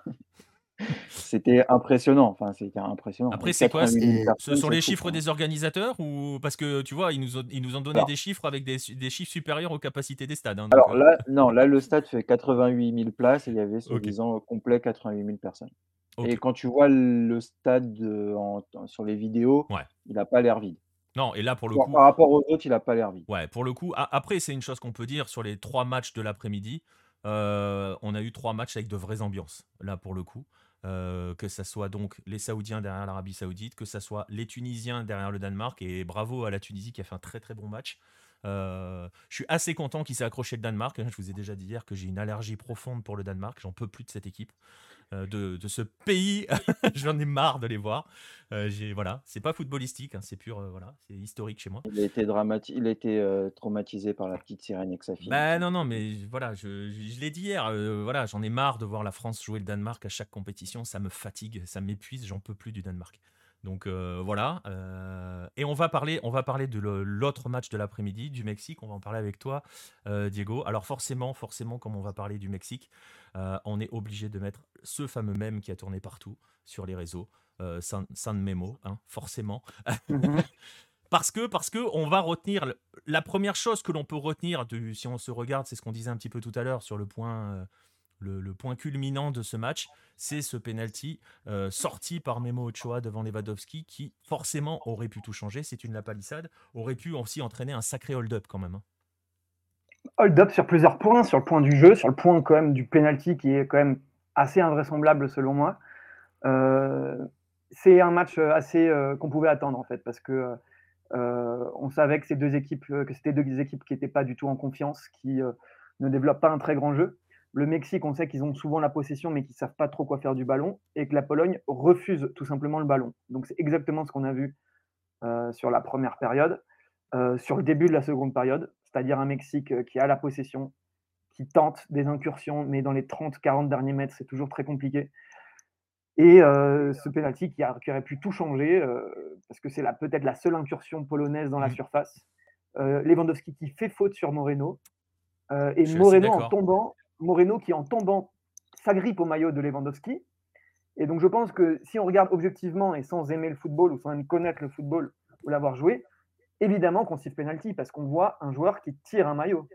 C'était impressionnant. Enfin, c'était impressionnant. Après, c'est quoi? Ce sont les chiffres des organisateurs ou parce que tu vois, ils nous ont, ils nous ont donné des chiffres avec des, des, chiffres supérieurs aux capacités des stades. Hein, alors là, non, là, le stade fait 88 000 places et il y avait soi-disant complet 88 000 personnes. Et quand tu vois le stade sur les vidéos, il n'a pas l'air vide. Non, et là pour le coup. Par rapport aux autres, il n'a pas l'air vide. Ouais, pour le coup. après, c'est une chose qu'on peut dire sur les trois matchs de l'après-midi. Euh, on a eu trois matchs avec de vraies ambiances. Là pour le coup. Euh, que ça soit donc les Saoudiens derrière l'Arabie Saoudite, que ça soit les Tunisiens derrière le Danemark, et bravo à la Tunisie qui a fait un très très bon match. Euh, je suis assez content qu'il s'est accroché le Danemark. Je vous ai déjà dit hier que j'ai une allergie profonde pour le Danemark. J'en peux plus de cette équipe. Euh, de, ce pays. J'en ai marre de les voir. Euh, voilà, c'est pas footballistique, hein, c'est pur, euh, voilà, c'est historique chez moi. Il a été dramatique, il a été traumatisé par la petite sirène avec sa fille. Bah non, non, mais voilà, je, je, l'ai dit hier. voilà, j'en ai marre de voir la France jouer le Danemark à chaque compétition. Ça me fatigue, ça m'épuise. J'en peux plus du Danemark. Donc voilà. et on va parler, on va parler de l'autre match de l'après-midi, du Mexique. On va en parler avec toi, Diego. Alors forcément, forcément, comme on va parler du Mexique, on est obligé de mettre ce fameux mème qui a tourné partout sur les réseaux, San, Memo, hein, forcément. Mmh parce que, parce que on va retenir la première chose que l'on peut retenir, de, si on se regarde, c'est ce qu'on disait un petit peu tout à l'heure sur le point le, point culminant de ce match, c'est ce penalty euh, sorti par Memo Ochoa devant Lewandowski qui forcément aurait pu tout changer. C'est une la palissade, aurait pu aussi entraîner un sacré hold-up quand même. Hein. Hold-up sur plusieurs points, sur le point du jeu, sur le point quand même du penalty qui est quand même assez invraisemblable selon moi. Euh, c'est un match assez euh, qu'on pouvait attendre en fait parce que on savait que ces deux équipes, que c'était deux équipes qui n'étaient pas du tout en confiance, qui ne développent pas un très grand jeu. Le Mexique, on sait qu'ils ont souvent la possession, mais qu'ils ne savent pas trop quoi faire du ballon, et que la Pologne refuse tout simplement le ballon. Donc c'est exactement ce qu'on a vu euh, sur la première période. Euh, sur le début de la seconde période, c'est-à-dire un Mexique euh, qui a la possession, qui tente des incursions, mais dans les 30-40 derniers mètres, c'est toujours très compliqué. Et ce penalty qui, aurait pu tout changer, parce que c'est peut-être la seule incursion polonaise dans la mmh. surface. Lewandowski qui fait faute sur Moreno. et Moreno, en tombant, Moreno qui, en tombant, s'agrippe au maillot de Lewandowski. Et donc, je pense que si on regarde objectivement et sans aimer le football ou sans connaître le football ou l'avoir joué, évidemment qu'on siffle penalty parce qu'on voit un joueur qui tire un maillot.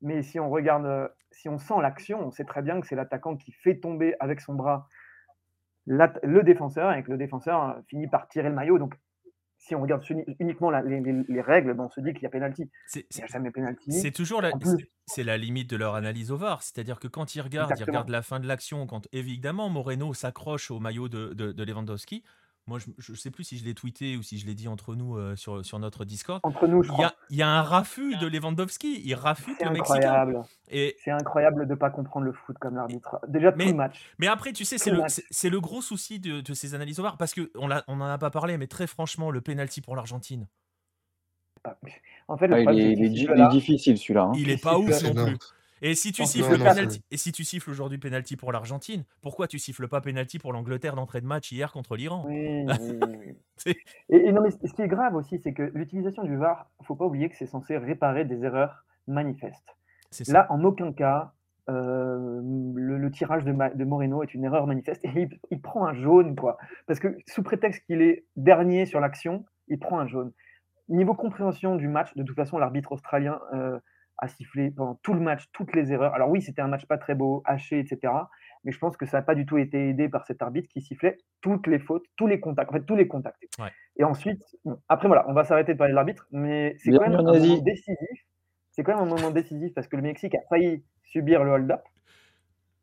Mais si on regarde, euh, si on sent l'action, on sait très bien que c'est l'attaquant qui fait tomber avec son bras le défenseur et que le défenseur euh, finit par tirer le maillot. Donc, si on regarde uniquement les, règles, ben, on se dit qu'il y a pénalty. C'est jamais pénalty. C'est toujours la, c'est la limite de leur analyse au VAR. C'est-à-dire que quand ils regardent, ils regardent la fin de l'action. Quand évidemment Moreno s'accroche au maillot de, de Lewandowski, moi, je ne sais plus si je l'ai tweeté ou si je l'ai dit entre nous euh, sur, sur notre Discord. Entre nous, je il, y a, il y a un raffut de Lewandowski. Il raffute le Mexicain. Et... C'est incroyable de ne pas comprendre le foot comme l'arbitre. Déjà, tout le match. Mais après, tu sais, c'est le, c'est le gros souci de, de ces analyses au VAR. Parce qu'on n'en on a pas parlé, mais très franchement, le penalty pour l'Argentine. En fait, ah, il, est, il, est, difficile celui-là. Hein. Il est pas ouf non plus. Et si tu siffles penalty, et si tu siffles aujourd'hui penalty pour l'Argentine, pourquoi tu siffles pas penalty pour l'Angleterre d'entrée de match hier contre l'Iran? Oui, et, non, mais ce qui est grave aussi, c'est que l'utilisation du VAR, faut pas oublier que c'est censé réparer des erreurs manifestes. Là, en aucun cas, euh, le, tirage de, de, Moreno est une erreur manifeste et il, prend un jaune, quoi. Parce que sous prétexte qu'il est dernier sur l'action, il prend un jaune. Niveau compréhension du match, de toute façon, l'arbitre australien euh, a sifflé pendant tout le match toutes les erreurs. Alors oui, c'était un match pas très beau, haché, etc. Mais je pense que ça n'a pas du tout été aidé par cet arbitre qui sifflait toutes les fautes, tous les contacts, en fait tous les contacts. Et ensuite, après voilà, on va s'arrêter de parler de l'arbitre, mais c'est quand même un moment décisif. C'est quand même un moment décisif parce que le Mexique a failli subir le hold-up.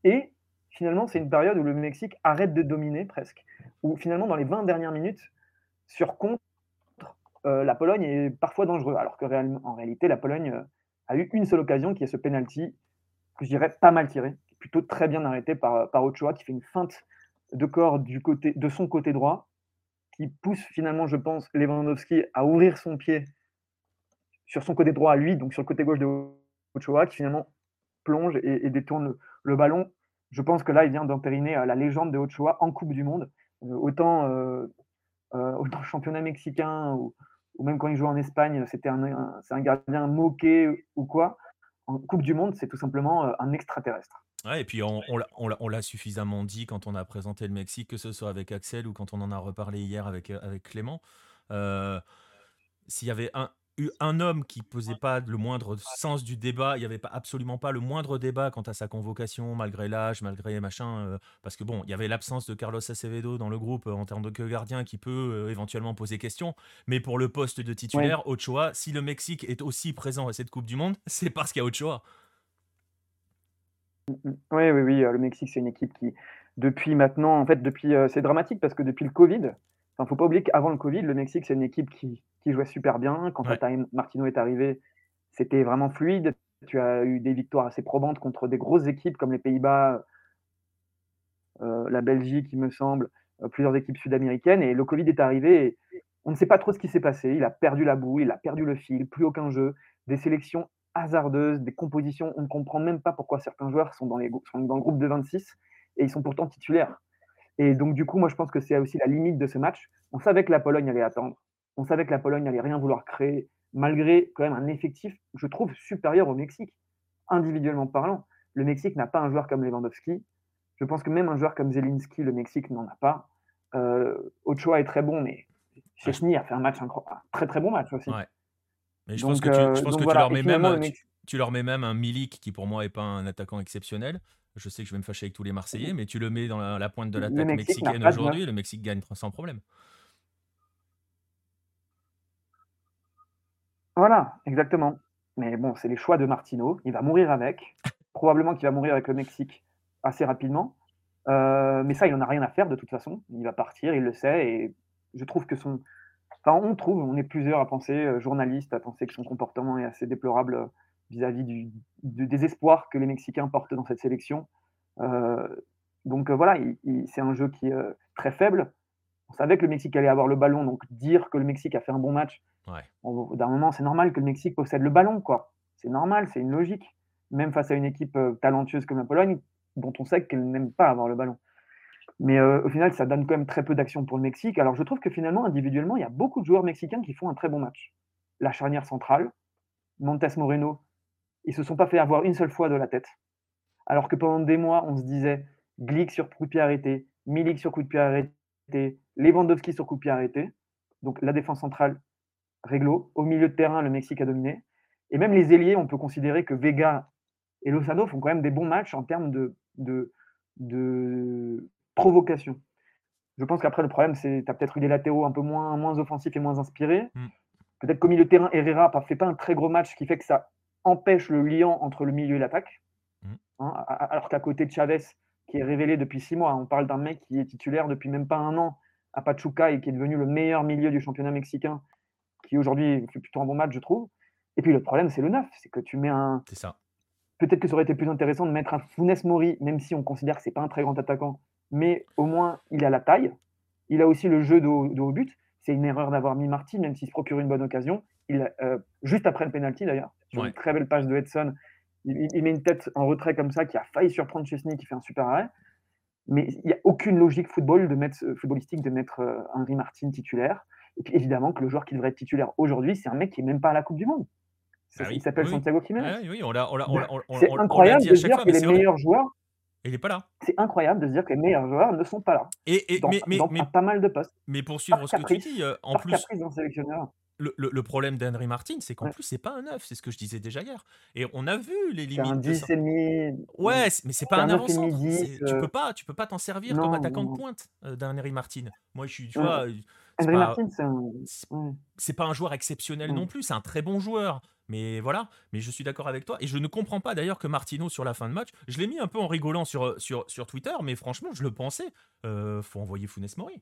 Et finalement, c'est une période où le Mexique arrête de dominer presque. Où finalement, dans les 20 dernières minutes, sur contre, euh, la Pologne est parfois dangereuse. Alors que réellement, en réalité, la Pologne euh, a eu une seule occasion qui est ce penalty je dirais, pas mal tiré, plutôt très bien arrêté par, par Ochoa, qui fait une feinte de corps du côté, de son côté droit, qui pousse finalement, je pense, Lewandowski à ouvrir son pied sur son côté droit à lui, donc sur le côté gauche de Ochoa, qui finalement plonge et, détourne le, ballon. Je pense que là, il vient d'entériner euh, la légende de Ochoa en Coupe du Monde. Euh, autant, euh, autant championnat mexicain ou, même quand il joue en Espagne, c'était un, un gardien moqué ou quoi. En Coupe du Monde, c'est tout simplement un extraterrestre. Et puis on, l'a suffisamment dit quand on a présenté le Mexique, que ce soit avec Axel ou quand on en a reparlé hier avec, avec Clément. S'il y avait un, eu un homme qui posait pas le moindre sens du débat. Il n'y avait pas, absolument pas le moindre débat quant à sa convocation, malgré l'âge, malgré machin. Euh, parce que bon, il y avait l'absence de Carlos Acevedo dans le groupe euh, en termes de gardien qui peut euh, éventuellement poser question. Mais pour le poste de titulaire, Ochoa, si le Mexique est aussi présent à cette Coupe du Monde, c'est parce qu'il y a Ochoa. Oui, oui, oui. Le Mexique, c'est une équipe qui, depuis maintenant, en fait, depuis, c'est dramatique parce que depuis le Covid, il ne faut pas oublier qu'avant le Covid, le Mexique, c'est une équipe qui, jouait super bien. Quand Martino est arrivé, c'était vraiment fluide. Tu as eu des victoires assez probantes contre des grosses équipes comme les Pays-Bas, euh, la Belgique, il me semble, euh, plusieurs équipes sud-américaines. Et le Covid est arrivé et on ne sait pas trop ce qui s'est passé. Il a perdu la boue, il a perdu le fil, plus aucun jeu, des sélections hasardeuses, des compositions. On ne comprend même pas pourquoi certains joueurs sont dans, les, sont dans le groupe de 26 et ils sont pourtant titulaires. Et donc, du coup, moi, je pense que c'est aussi la limite de ce match. On savait que la Pologne allait attendre. On savait que la Pologne allait rien vouloir créer, malgré quand même un effectif, je trouve, supérieur au Mexique, individuellement parlant. Le Mexique n'a pas un joueur comme Lewandowski. Je pense que même un joueur comme Zelinski, le Mexique n'en a pas. Euh, Ochoa est très bon, mais Chesney a fait un match incroyable, très très bon match aussi. Mais je pense que tu, je pense que tu leur mets même, tu, leur mets même un Milik qui pour moi n'est pas un attaquant exceptionnel. Je sais que je vais me fâcher avec tous les Marseillais, mais tu le mets dans la, pointe de l'attaque mexicaine aujourd'hui, le Mexique gagne sans problème. Voilà, exactement. Mais bon, c'est les choix de Martino. Il va mourir avec. Probablement qu'il va mourir avec le Mexique assez rapidement. Euh, mais ça, il n'en a rien à faire de toute façon. Il va partir, il le sait. Et je trouve que son. Enfin, on trouve, on est plusieurs à penser, euh, journalistes, à penser que son comportement est assez déplorable euh, vis-à-vis du, désespoir que les Mexicains portent dans cette sélection. Euh, donc voilà, c'est un jeu qui est très faible. On savait que le Mexique allait avoir le ballon, donc dire que le Mexique a fait un bon match, d'un moment, c'est normal que le Mexique possède le ballon, quoi. C'est normal, c'est une logique. Même face à une équipe talentueuse comme la Pologne, dont on sait qu'elle n'aime pas avoir le ballon. Mais au final, ça donne quand même très peu d'action pour le Mexique. Alors je trouve que finalement, individuellement, il y a beaucoup de joueurs mexicains qui font un très bon match. La charnière centrale, Montes Moreno, ils se sont pas fait avoir une seule fois de la tête. Alors que pendant des mois, on se disait Glick sur coup de pied arrêté, Milik sur coup de pied arrêté, Lewandowski sur coup de pied arrêté. Donc la défense centrale, réglo. Au milieu de terrain, le Mexique a dominé. Et même les ailiers, on peut considérer que Vega et Lozano font quand même des bons matchs en termes de, de, provocation. Je pense qu'après, le problème, c'est que tu as peut-être eu des latéraux un peu moins, moins offensifs et moins inspirés. Mm. Peut-être qu'au milieu de terrain, Herrera ne fait pas un très gros match, ce qui fait que ça empêche le lien entre le milieu et l'attaque. Mmh. Hein, alors qu'à côté de Chavez, qui est révélé depuis six mois, on parle d'un mec qui est titulaire depuis même pas un an à Pachuca et qui est devenu le meilleur milieu du championnat mexicain, qui aujourd'hui fait plutôt un bon match, je trouve. Et puis le problème, c'est le neuf, c'est que tu mets un. C'est ça. Peut-être que ça aurait été plus intéressant de mettre un Funes Mori, même si on considère que c'est pas un très grand attaquant, mais au moins il a la taille, il a aussi le jeu de haut, but. C'est une erreur d'avoir mis Martin, même s'il se procure une bonne occasion. Il, euh, juste après le penalty d'ailleurs, une très belle passe de Edson. Il, met une tête en retrait comme ça qui a failli surprendre Chesney qui fait un super arrêt. Mais il n'y a aucune logique football de mettre, euh, footballistique de mettre euh, Henri Martin titulaire. Et puis évidemment que le joueur qui devrait être titulaire aujourd'hui, c'est un mec qui n'est même pas à la Coupe du Monde. Bah il s'appelle Santiago Jiménez. c'est incroyable de se dire que les meilleurs joueurs. Il n'est pas là. C'est incroyable de se dire que les meilleurs joueurs ne sont pas là. Et, dans, mais, pas mal de postes. Mais pour suivre ce que tu dis, en plus. sélectionneur le, problème d'Henry Martin, c'est qu'en plus, c'est pas un neuf, c'est ce que je disais déjà hier. Et on a vu les limites. Un 10 et demi. Ouais, mais c'est pas un avant-centre. Tu euh. peux pas, tu peux pas t'en servir comme attaquant de pointe euh, d'un Henry Martin. Moi, je suis, tu vois, c'est pas, Martin, c'est un... pas un joueur exceptionnel non plus. C'est un très bon joueur. Mais voilà, mais je suis d'accord avec toi. Et je ne comprends pas d'ailleurs que Martino, sur la fin de match, je l'ai mis un peu en rigolant sur, sur, sur Twitter, mais franchement, je le pensais. Euh, faut envoyer Funes Mori.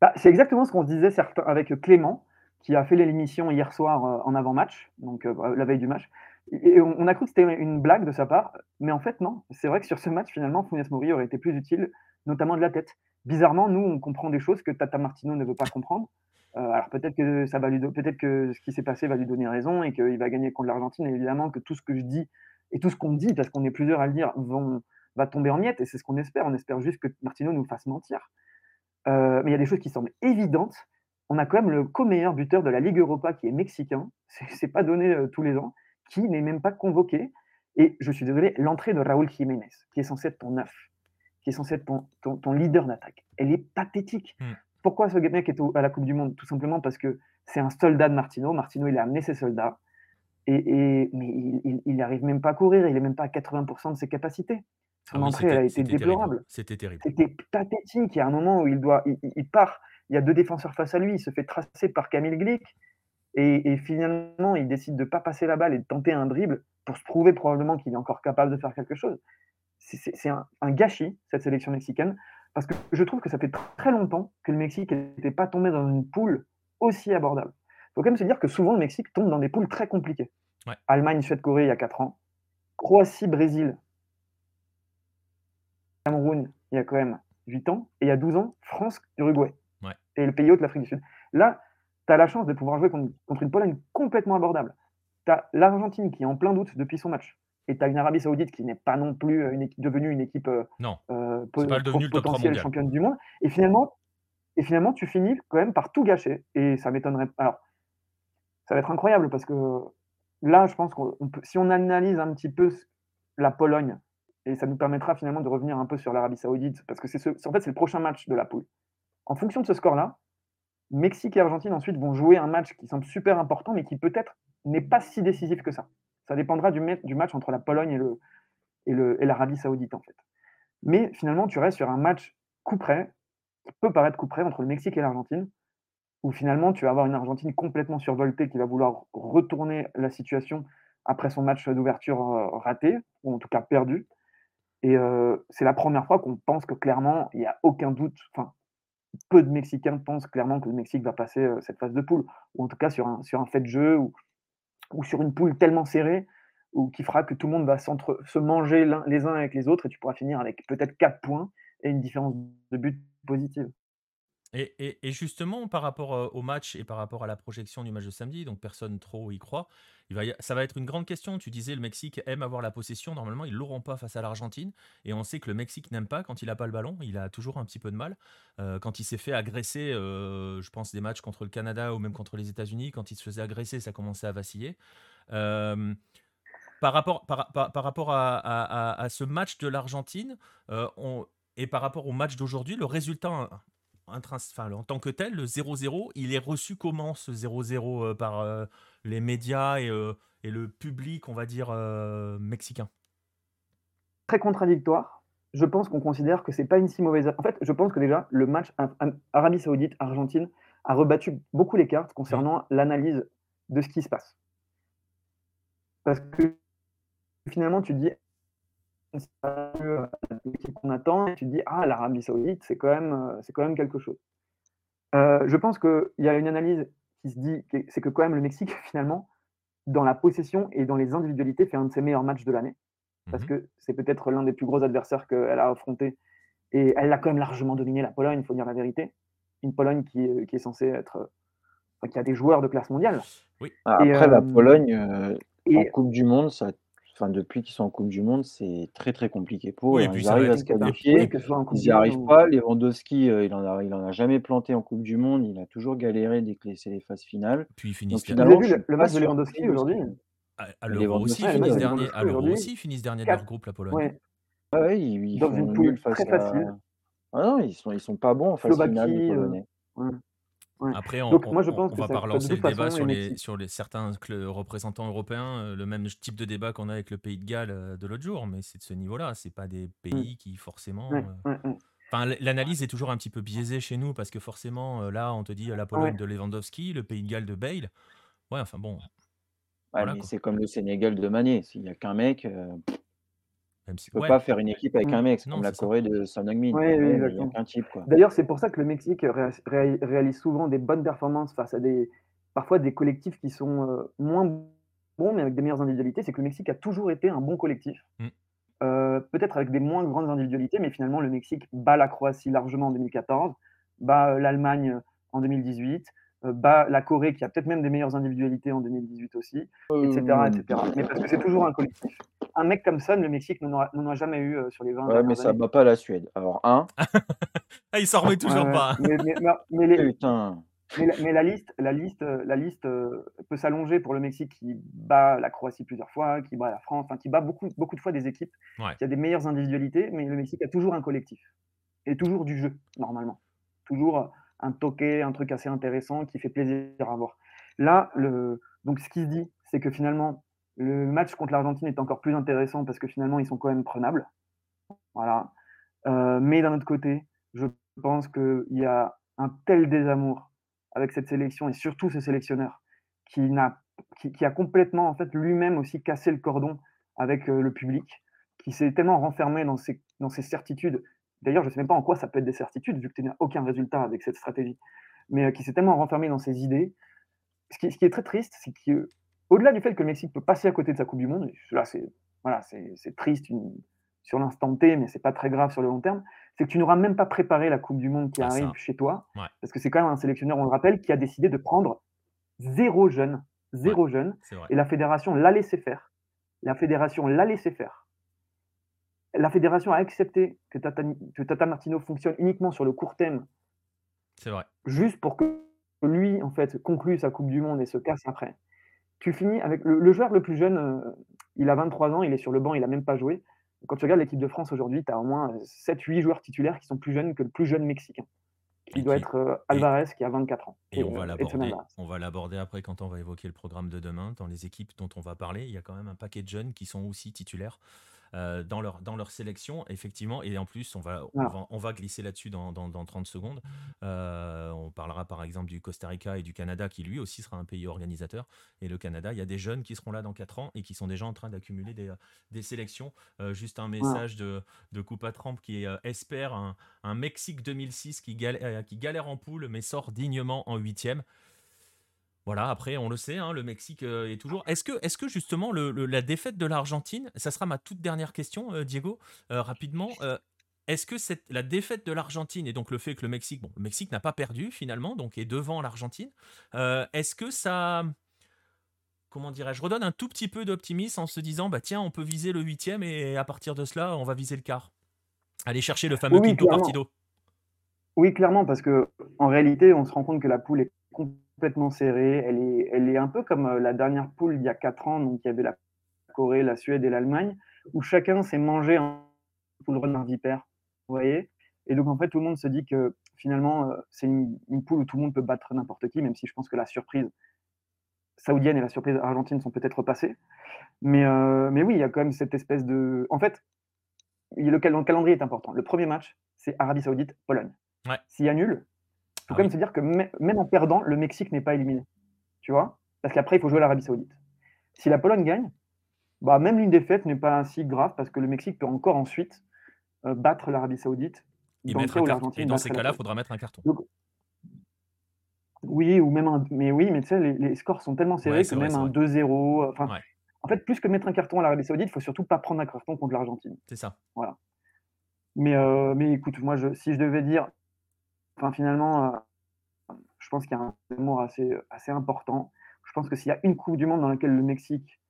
Bah, c'est exactement ce qu'on se disait avec Clément, qui a fait l'émission hier soir euh, en avant-match, donc euh, la veille du match. Et on, a cru que c'était une blague de sa part, mais en fait, non. C'est vrai que sur ce match, finalement, Funes Mori aurait été plus utile, notamment de la tête. Bizarrement, nous, on comprend des choses que Tata Martino ne veut pas comprendre. Euh, alors peut-être que ça va lui peut-être que ce qui s'est passé va lui donner raison et qu'il va gagner contre l'Argentine. Évidemment que tout ce que je dis et tout ce qu'on dit, parce qu'on est plusieurs à le dire, va tomber en miettes. Et c'est ce qu'on espère. On espère juste que Martino nous fasse mentir. Euh, mais il y a des choses qui semblent évidentes. On a quand même le co-meilleur buteur de la Ligue Europa qui est mexicain. C'est pas donné euh, tous les ans qui n'est même pas convoqué. Et je suis désolé, l'entrée de Raúl Jiménez, qui est censé être ton neuf, qui est censé être ton, leader d'attaque, elle est pathétique. Hmm. Pourquoi ce mec est à la Coupe du Monde? Tout simplement parce que c'est un soldat de Martino. Martino, il a amené ses soldats. Et, mais il n'arrive même pas à courir, il n'est même pas à 80% de ses capacités. Son ah entrée, elle a été déplorable. C'était terrible. C'était pathétique. Il y a un moment où il, doit, il, part, il y a deux défenseurs face à lui, il se fait tracer par Camille Glick. Et, finalement, il décide de ne pas passer la balle et de tenter un dribble pour se prouver probablement qu'il est encore capable de faire quelque chose. C'est un, gâchis, cette sélection mexicaine, parce que je trouve que ça fait très longtemps que le Mexique n'était pas tombé dans une poule aussi abordable. Il faut quand même se dire que souvent, le Mexique tombe dans des poules très compliquées. Allemagne, Suède, Corée, il y a 4 ans. Croatie, Brésil, Cameroun, il y a quand même 8 ans. Et il y a 12 ans, France, Uruguay. Et le pays haut de l'Afrique du Sud. Là, tu as la chance de pouvoir jouer contre, une Pologne complètement abordable. Tu as l'Argentine qui est en plein doute depuis son match. Et tu as une Arabie Saoudite qui n'est pas non plus euh, une devenue une équipe euh, non, euh, potentielle championne du monde. Et finalement, et finalement, tu finis quand même par tout gâcher. Et ça m'étonnerait. Alors, ça va être incroyable parce que là, je pense que si on analyse un petit peu la Pologne, et ça nous permettra finalement de revenir un peu sur l'Arabie Saoudite, parce que c'est en fait c'est le prochain match de la poule. En fonction de ce score-là, Mexique et Argentine ensuite vont jouer un match qui semble super important, mais qui peut-être n'est pas si décisif que ça. Ça dépendra du, match entre la Pologne et, l'Arabie Saoudite, en fait. Mais finalement, tu restes sur un match coup près, qui peut paraître coup près entre le Mexique et l'Argentine, où finalement tu vas avoir une Argentine complètement survoltée qui va vouloir retourner la situation après son match d'ouverture euh, raté, ou en tout cas perdu. Et euh, c'est la première fois qu'on pense que clairement, il n'y a aucun doute, enfin, peu de Mexicains pensent clairement que le Mexique va passer euh, cette phase de poule, ou en tout cas sur un, sur un fait de jeu, ou, ou sur une poule tellement serrée, ou qui fera que tout le monde va se manger les uns avec les autres, et tu pourras finir avec peut-être 4 points et une différence de but positive. Et, justement, par rapport au match et par rapport à la projection du match de samedi, donc personne trop y croit, ça va être une grande question. Tu disais le Mexique aime avoir la possession. Normalement, ils l'auront pas face à l'Argentine. Et on sait que le Mexique n'aime pas quand il n'a pas le ballon. Il a toujours un petit peu de mal. quand il s'est fait agresser, je pense des matchs contre le Canada ou même contre les États-Unis, quand il se faisait agresser, ça commençait à vaciller. par, rapport à, ce match de l'Argentine, et par rapport au match d'aujourd'hui, le résultat en tant que tel, le 0-0, il est reçu comment ce 0-0 euh, par euh, les médias euh, et, le public, on va dire, mexicain? Très contradictoire. Je pense qu'on considère que c'est pas une si mauvaise. En fait, je pense que déjà, le match Arabie Saoudite-Argentine a rebattu beaucoup les cartes concernant l'analyse de ce qui se passe. Parce que finalement, tu dis, qu'on attend, et tu te dis ah l'Arabie Saoudite c'est quand même euh, c'est quand même quelque chose. Euh, je pense qu'il y a une analyse qui se dit c'est que quand même le Mexique finalement dans la possession et dans les individualités fait un de ses meilleurs matchs de l'année parce mmh que c'est peut-être l'un des plus gros adversaires qu'elle a affronté et elle a quand même largement dominé la Pologne, il faut dire la vérité. Une Pologne qui, est censée être qui a des joueurs de classe mondiale. Oui. Après la euh, Pologne en Coupe du Monde, ça enfin, depuis qu'ils sont en Coupe du Monde, c'est très très compliqué pour eux. Hein. Ils arrivent à se qualifier, ils n'y arrivent pas. Lewandowski, euh, il en a, il en a jamais planté en Coupe du Monde. Il a toujours galéré dès que c'est les phases finales. Puis ils finissent. finalement, vu le, match de Lewandowski aujourd'hui à l'Euro aussi, finissent dernier, à l'Euro aussi, finissent dernier de leur groupe, la Pologne. Ouais. Ah ouais, ils, ils Dans une poule très facile. Ah non, ils sont, ils sont pas bons en phase finale, les Polonais. Euh... Après, on, moi, je pense va pas relancer le débat sur les, sur les certains représentants européens, euh, le même type de débat qu'on a avec le pays de Galles euh, de l'autre jour, mais c'est de ce niveau-là. C'est pas des mmh. pays qui forcément. Euh, enfin, l'analyse est toujours un petit peu biaisée chez nous parce que forcément, là, on te dit la Pologne de Lewandowski, le pays de Galles de Bale. Ouais, enfin bon. c'est comme le Sénégal de Mané. S'il n'y a qu'un mec, tu ne peux pas faire une équipe avec un mec, comme la Corée de Son Heung-min. D'ailleurs, c'est pour ça que le Mexique réalise souvent des bonnes performances face à des parfois des collectifs qui sont euh, moins bon, mais avec des meilleures individualités, c'est que le Mexique a toujours été un bon collectif. Mmh. Euh, peut-être avec des moins grandes individualités, mais finalement, le Mexique bat la Croatie largement en 2014, bat euh, l'Allemagne en 2018, euh, bat la Corée, qui a peut-être même des meilleures individualités en 2018 aussi, etc., etc. Mais parce que c'est toujours un collectif. Un mec comme ça, le Mexique n'en a, jamais eu sur les 20 ouais, mais ça bat pas la Suède. Alors, un. ah, il s'en remet toujours pas. Mais, mais, les... Putain. Mais la, liste, la liste, la liste euh, peut s'allonger pour le Mexique qui bat la Croatie plusieurs fois, qui bat la France, enfin, qui bat beaucoup, beaucoup de fois des équipes qui a des meilleures individualités, mais le Mexique a toujours un collectif et toujours du jeu normalement, toujours un toqué, un truc assez intéressant qui fait plaisir à voir. Là, donc ce qui se dit, c'est que finalement le match contre l'Argentine est encore plus intéressant parce que finalement ils sont quand même prenables, voilà. Euh, mais d'un autre côté, je pense qu'il y a un tel désamour avec cette sélection et surtout ce sélectionneur qui, a complètement en fait lui-même aussi cassé le cordon avec euh, le public, qui s'est tellement renfermé dans ses certitudes. D'ailleurs, je ne sais même pas en quoi ça peut être des certitudes, vu que tu n'as aucun résultat avec cette stratégie, mais euh, qui s'est tellement renfermé dans ses idées. Ce qui, ce qui est très triste, c'est qu'au-delà du fait que le Mexique peut passer à côté de sa Coupe du Monde, là c'est voilà, c'est triste une, sur l'instant T, mais c'est pas très grave sur le long terme, c'est que tu n'auras même pas préparé la Coupe du Monde qui arrive chez toi, parce que c'est quand même un sélectionneur, on le rappelle, qui a décidé de prendre zéro jeune, zéro jeune, et la fédération l'a laissé faire. La fédération l'a laissé faire. La fédération a accepté que Tata, Martino fonctionne uniquement sur le court terme. C'est vrai. Juste pour que lui, en fait, conclue sa Coupe du Monde et se casse après. Tu finis avec le, joueur le plus jeune, euh, il a 23 ans, il est sur le banc, il n'a même pas joué. Quand tu regardes l'équipe de France aujourd'hui, tu as au moins 7-8 joueurs titulaires qui sont plus jeunes que le plus jeune Mexicain. Qui doit être euh, Alvarez, qui a 24 ans. Et, on va l'aborder après quand on va évoquer le programme de demain. Dans les équipes dont on va parler, il y a quand même un paquet de jeunes qui sont aussi titulaires. Euh, dans, leur, dans leur sélection, effectivement. Et en plus, on va, on va, glisser là-dessus dans, dans, 30 secondes. Euh, on parlera par exemple du Costa Rica et du Canada, qui lui aussi sera un pays organisateur. Et le Canada, il y a des jeunes qui seront là dans 4 ans et qui sont déjà en train d'accumuler des, des, sélections. Euh, juste un message de, de Coupe à Trempe qui espère un, un, Mexique 2006 qui galère, qui galère en poule mais sort dignement en huitième. Voilà, après, on le sait, hein, le Mexique euh, est toujours. Est-ce que, est que justement la défaite de l'Argentine, ça sera ma toute dernière question, euh, Diego, euh, rapidement. est-ce que cette, la défaite de l'Argentine et donc le fait que le Mexique, bon, le Mexique n'a pas perdu finalement, donc est devant l'Argentine, est-ce que ça, comment dirais-je, redonne un tout petit peu d'optimisme en se disant, bah tiens, on peut viser le huitième et à partir de cela, on va viser le quart, aller chercher le fameux quinto partido. Oui, clairement, parce que en réalité, on se rend compte que la poule est complètement serrée. Elle est, elle est un peu comme euh, la dernière poule il y a quatre ans, donc il y avait la Corée, la Suède et l'Allemagne, où chacun s'est mangé un poule renard vipère. Vous voyez Et donc en fait, tout le monde se dit que finalement, euh, c'est une, poule où tout le monde peut battre n'importe qui, même si je pense que la surprise saoudienne et la surprise argentine sont peut-être passées. Mais, euh, mais oui, il y a quand même cette espèce de. En fait, le, calendrier est important. Le premier match, c'est Arabie Saoudite-Pologne. S'il y a nul, faut quand même se dire que même en perdant, le Mexique n'est pas éliminé. Tu vois? Parce qu'après, il faut jouer l'Arabie Saoudite. Si la Pologne gagne, bah, même une défaite n'est pas si grave parce que le Mexique peut encore ensuite euh, battre l'Arabie Saoudite. Et, et dans ces cas-là, il faudra mettre un carton. oui, ou même un. Mais oui, mais tu sais, les, scores sont tellement serrés que même un 2-0. Enfin, En fait, plus que mettre un carton à l'Arabie Saoudite, il faut surtout pas prendre un carton contre l'Argentine. C'est ça. Voilà. Mais, euh, mais écoute, moi, je, si je devais dire Enfin, finalement, euh, je pense qu'il y a un amour assez, assez important. Je pense que s'il y a une Coupe du Monde dans laquelle le Mexique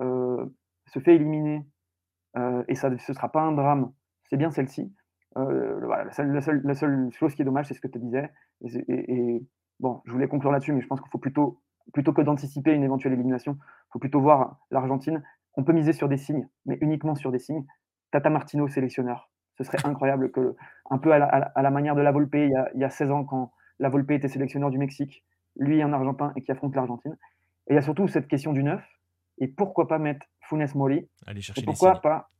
euh, se fait éliminer, euh, et ça, ce ne sera pas un drame, c'est bien celle-ci. la, seule, chose qui est dommage, c'est ce que tu disais. Et, bon, je voulais conclure là-dessus, mais je pense qu'il faut plutôt, plutôt que d'anticiper une éventuelle élimination, il faut plutôt voir l'Argentine. On peut miser sur des signes, mais uniquement sur des signes. Tata Martino, sélectionneur. Ce serait incroyable que, un peu à la, manière de la Volpe, il y, a, 16 ans, quand la Volpe était sélectionneur du Mexique, lui un Argentin et qui affronte l'Argentine. Et il y a surtout cette question du neuf. Et pourquoi pas mettre Funes Mori Aller chercher Pourquoi pas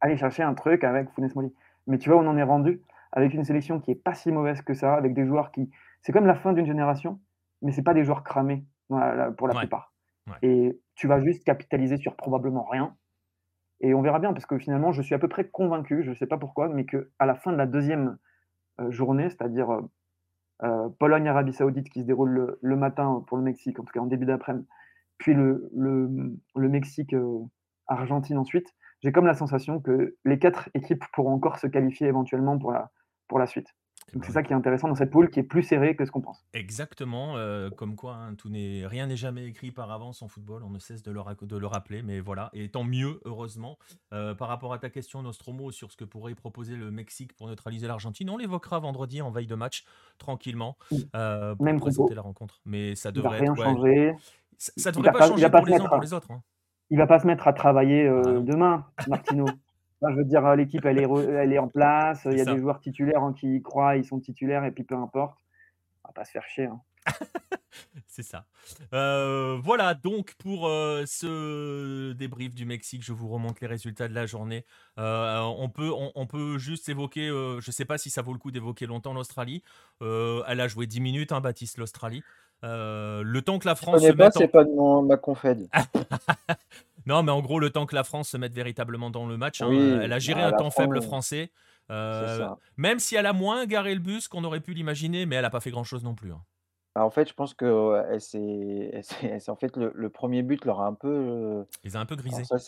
aller chercher un truc avec Funes Mori Mais tu vois, on en est rendu avec une sélection qui est pas si mauvaise que ça, avec des joueurs qui. C'est comme la fin d'une génération, mais c'est pas des joueurs cramés pour la plupart. Et tu vas juste capitaliser sur probablement rien. Et on verra bien, parce que finalement, je suis à peu près convaincu, je ne sais pas pourquoi, mais qu'à la fin de la deuxième euh, journée, c'est-à-dire euh, euh, Pologne-Arabie Saoudite qui se déroule le, matin pour le Mexique, en tout cas en début d'après-midi, puis le, le, Mexique, Argentine ensuite, j'ai comme la sensation que les quatre équipes pourront encore se qualifier éventuellement pour la, pour la suite. Donc c'est ça qui est intéressant dans cette poule qui est plus serrée que ce qu'on pense. Exactement, euh, comme quoi hein, tout n'est rien n'est jamais écrit par avance en football, on ne cesse de le, de le rappeler, mais voilà, et tant mieux, heureusement. Euh, par rapport à ta question, Nostromo, sur ce que pourrait proposer le Mexique pour neutraliser l'Argentine, on l'évoquera vendredi en veille de match, tranquillement, euh, pour Même présenter la rencontre. Mais ça devrait rien être. changer. Ça, ne devrait pas, changer pour les uns pour les autres. Hein. Il va pas se mettre à travailler demain, Martino je veux dire, l'équipe, elle est, elle est en place. Il y a des joueurs titulaires hein, qui y croient, ils sont titulaires, et puis peu importe. On va pas se faire chier. Hein. C'est ça. Euh, voilà, donc pour euh, ce débrief du Mexique, je vous remonte les résultats de la journée. Euh, on, peut, on, peut juste évoquer, je ne sais pas si ça vaut le coup d'évoquer longtemps l'Australie. elle a joué 10 minutes, hein, Baptiste, l'Australie. le temps que la France. Je se pas, c'est pas de ma confède. Non, mais en gros, le temps que la France se mette véritablement dans le match, hein, elle a géré bah, un temps faible français. Euh, même si elle a moins garé le bus qu'on aurait pu l'imaginer, mais elle n'a pas fait grand-chose non plus. Hein. Bah, en fait, je pense que c'est en fait le, premier but leur a un peu. Euh, Ils ont un peu grisé. ça,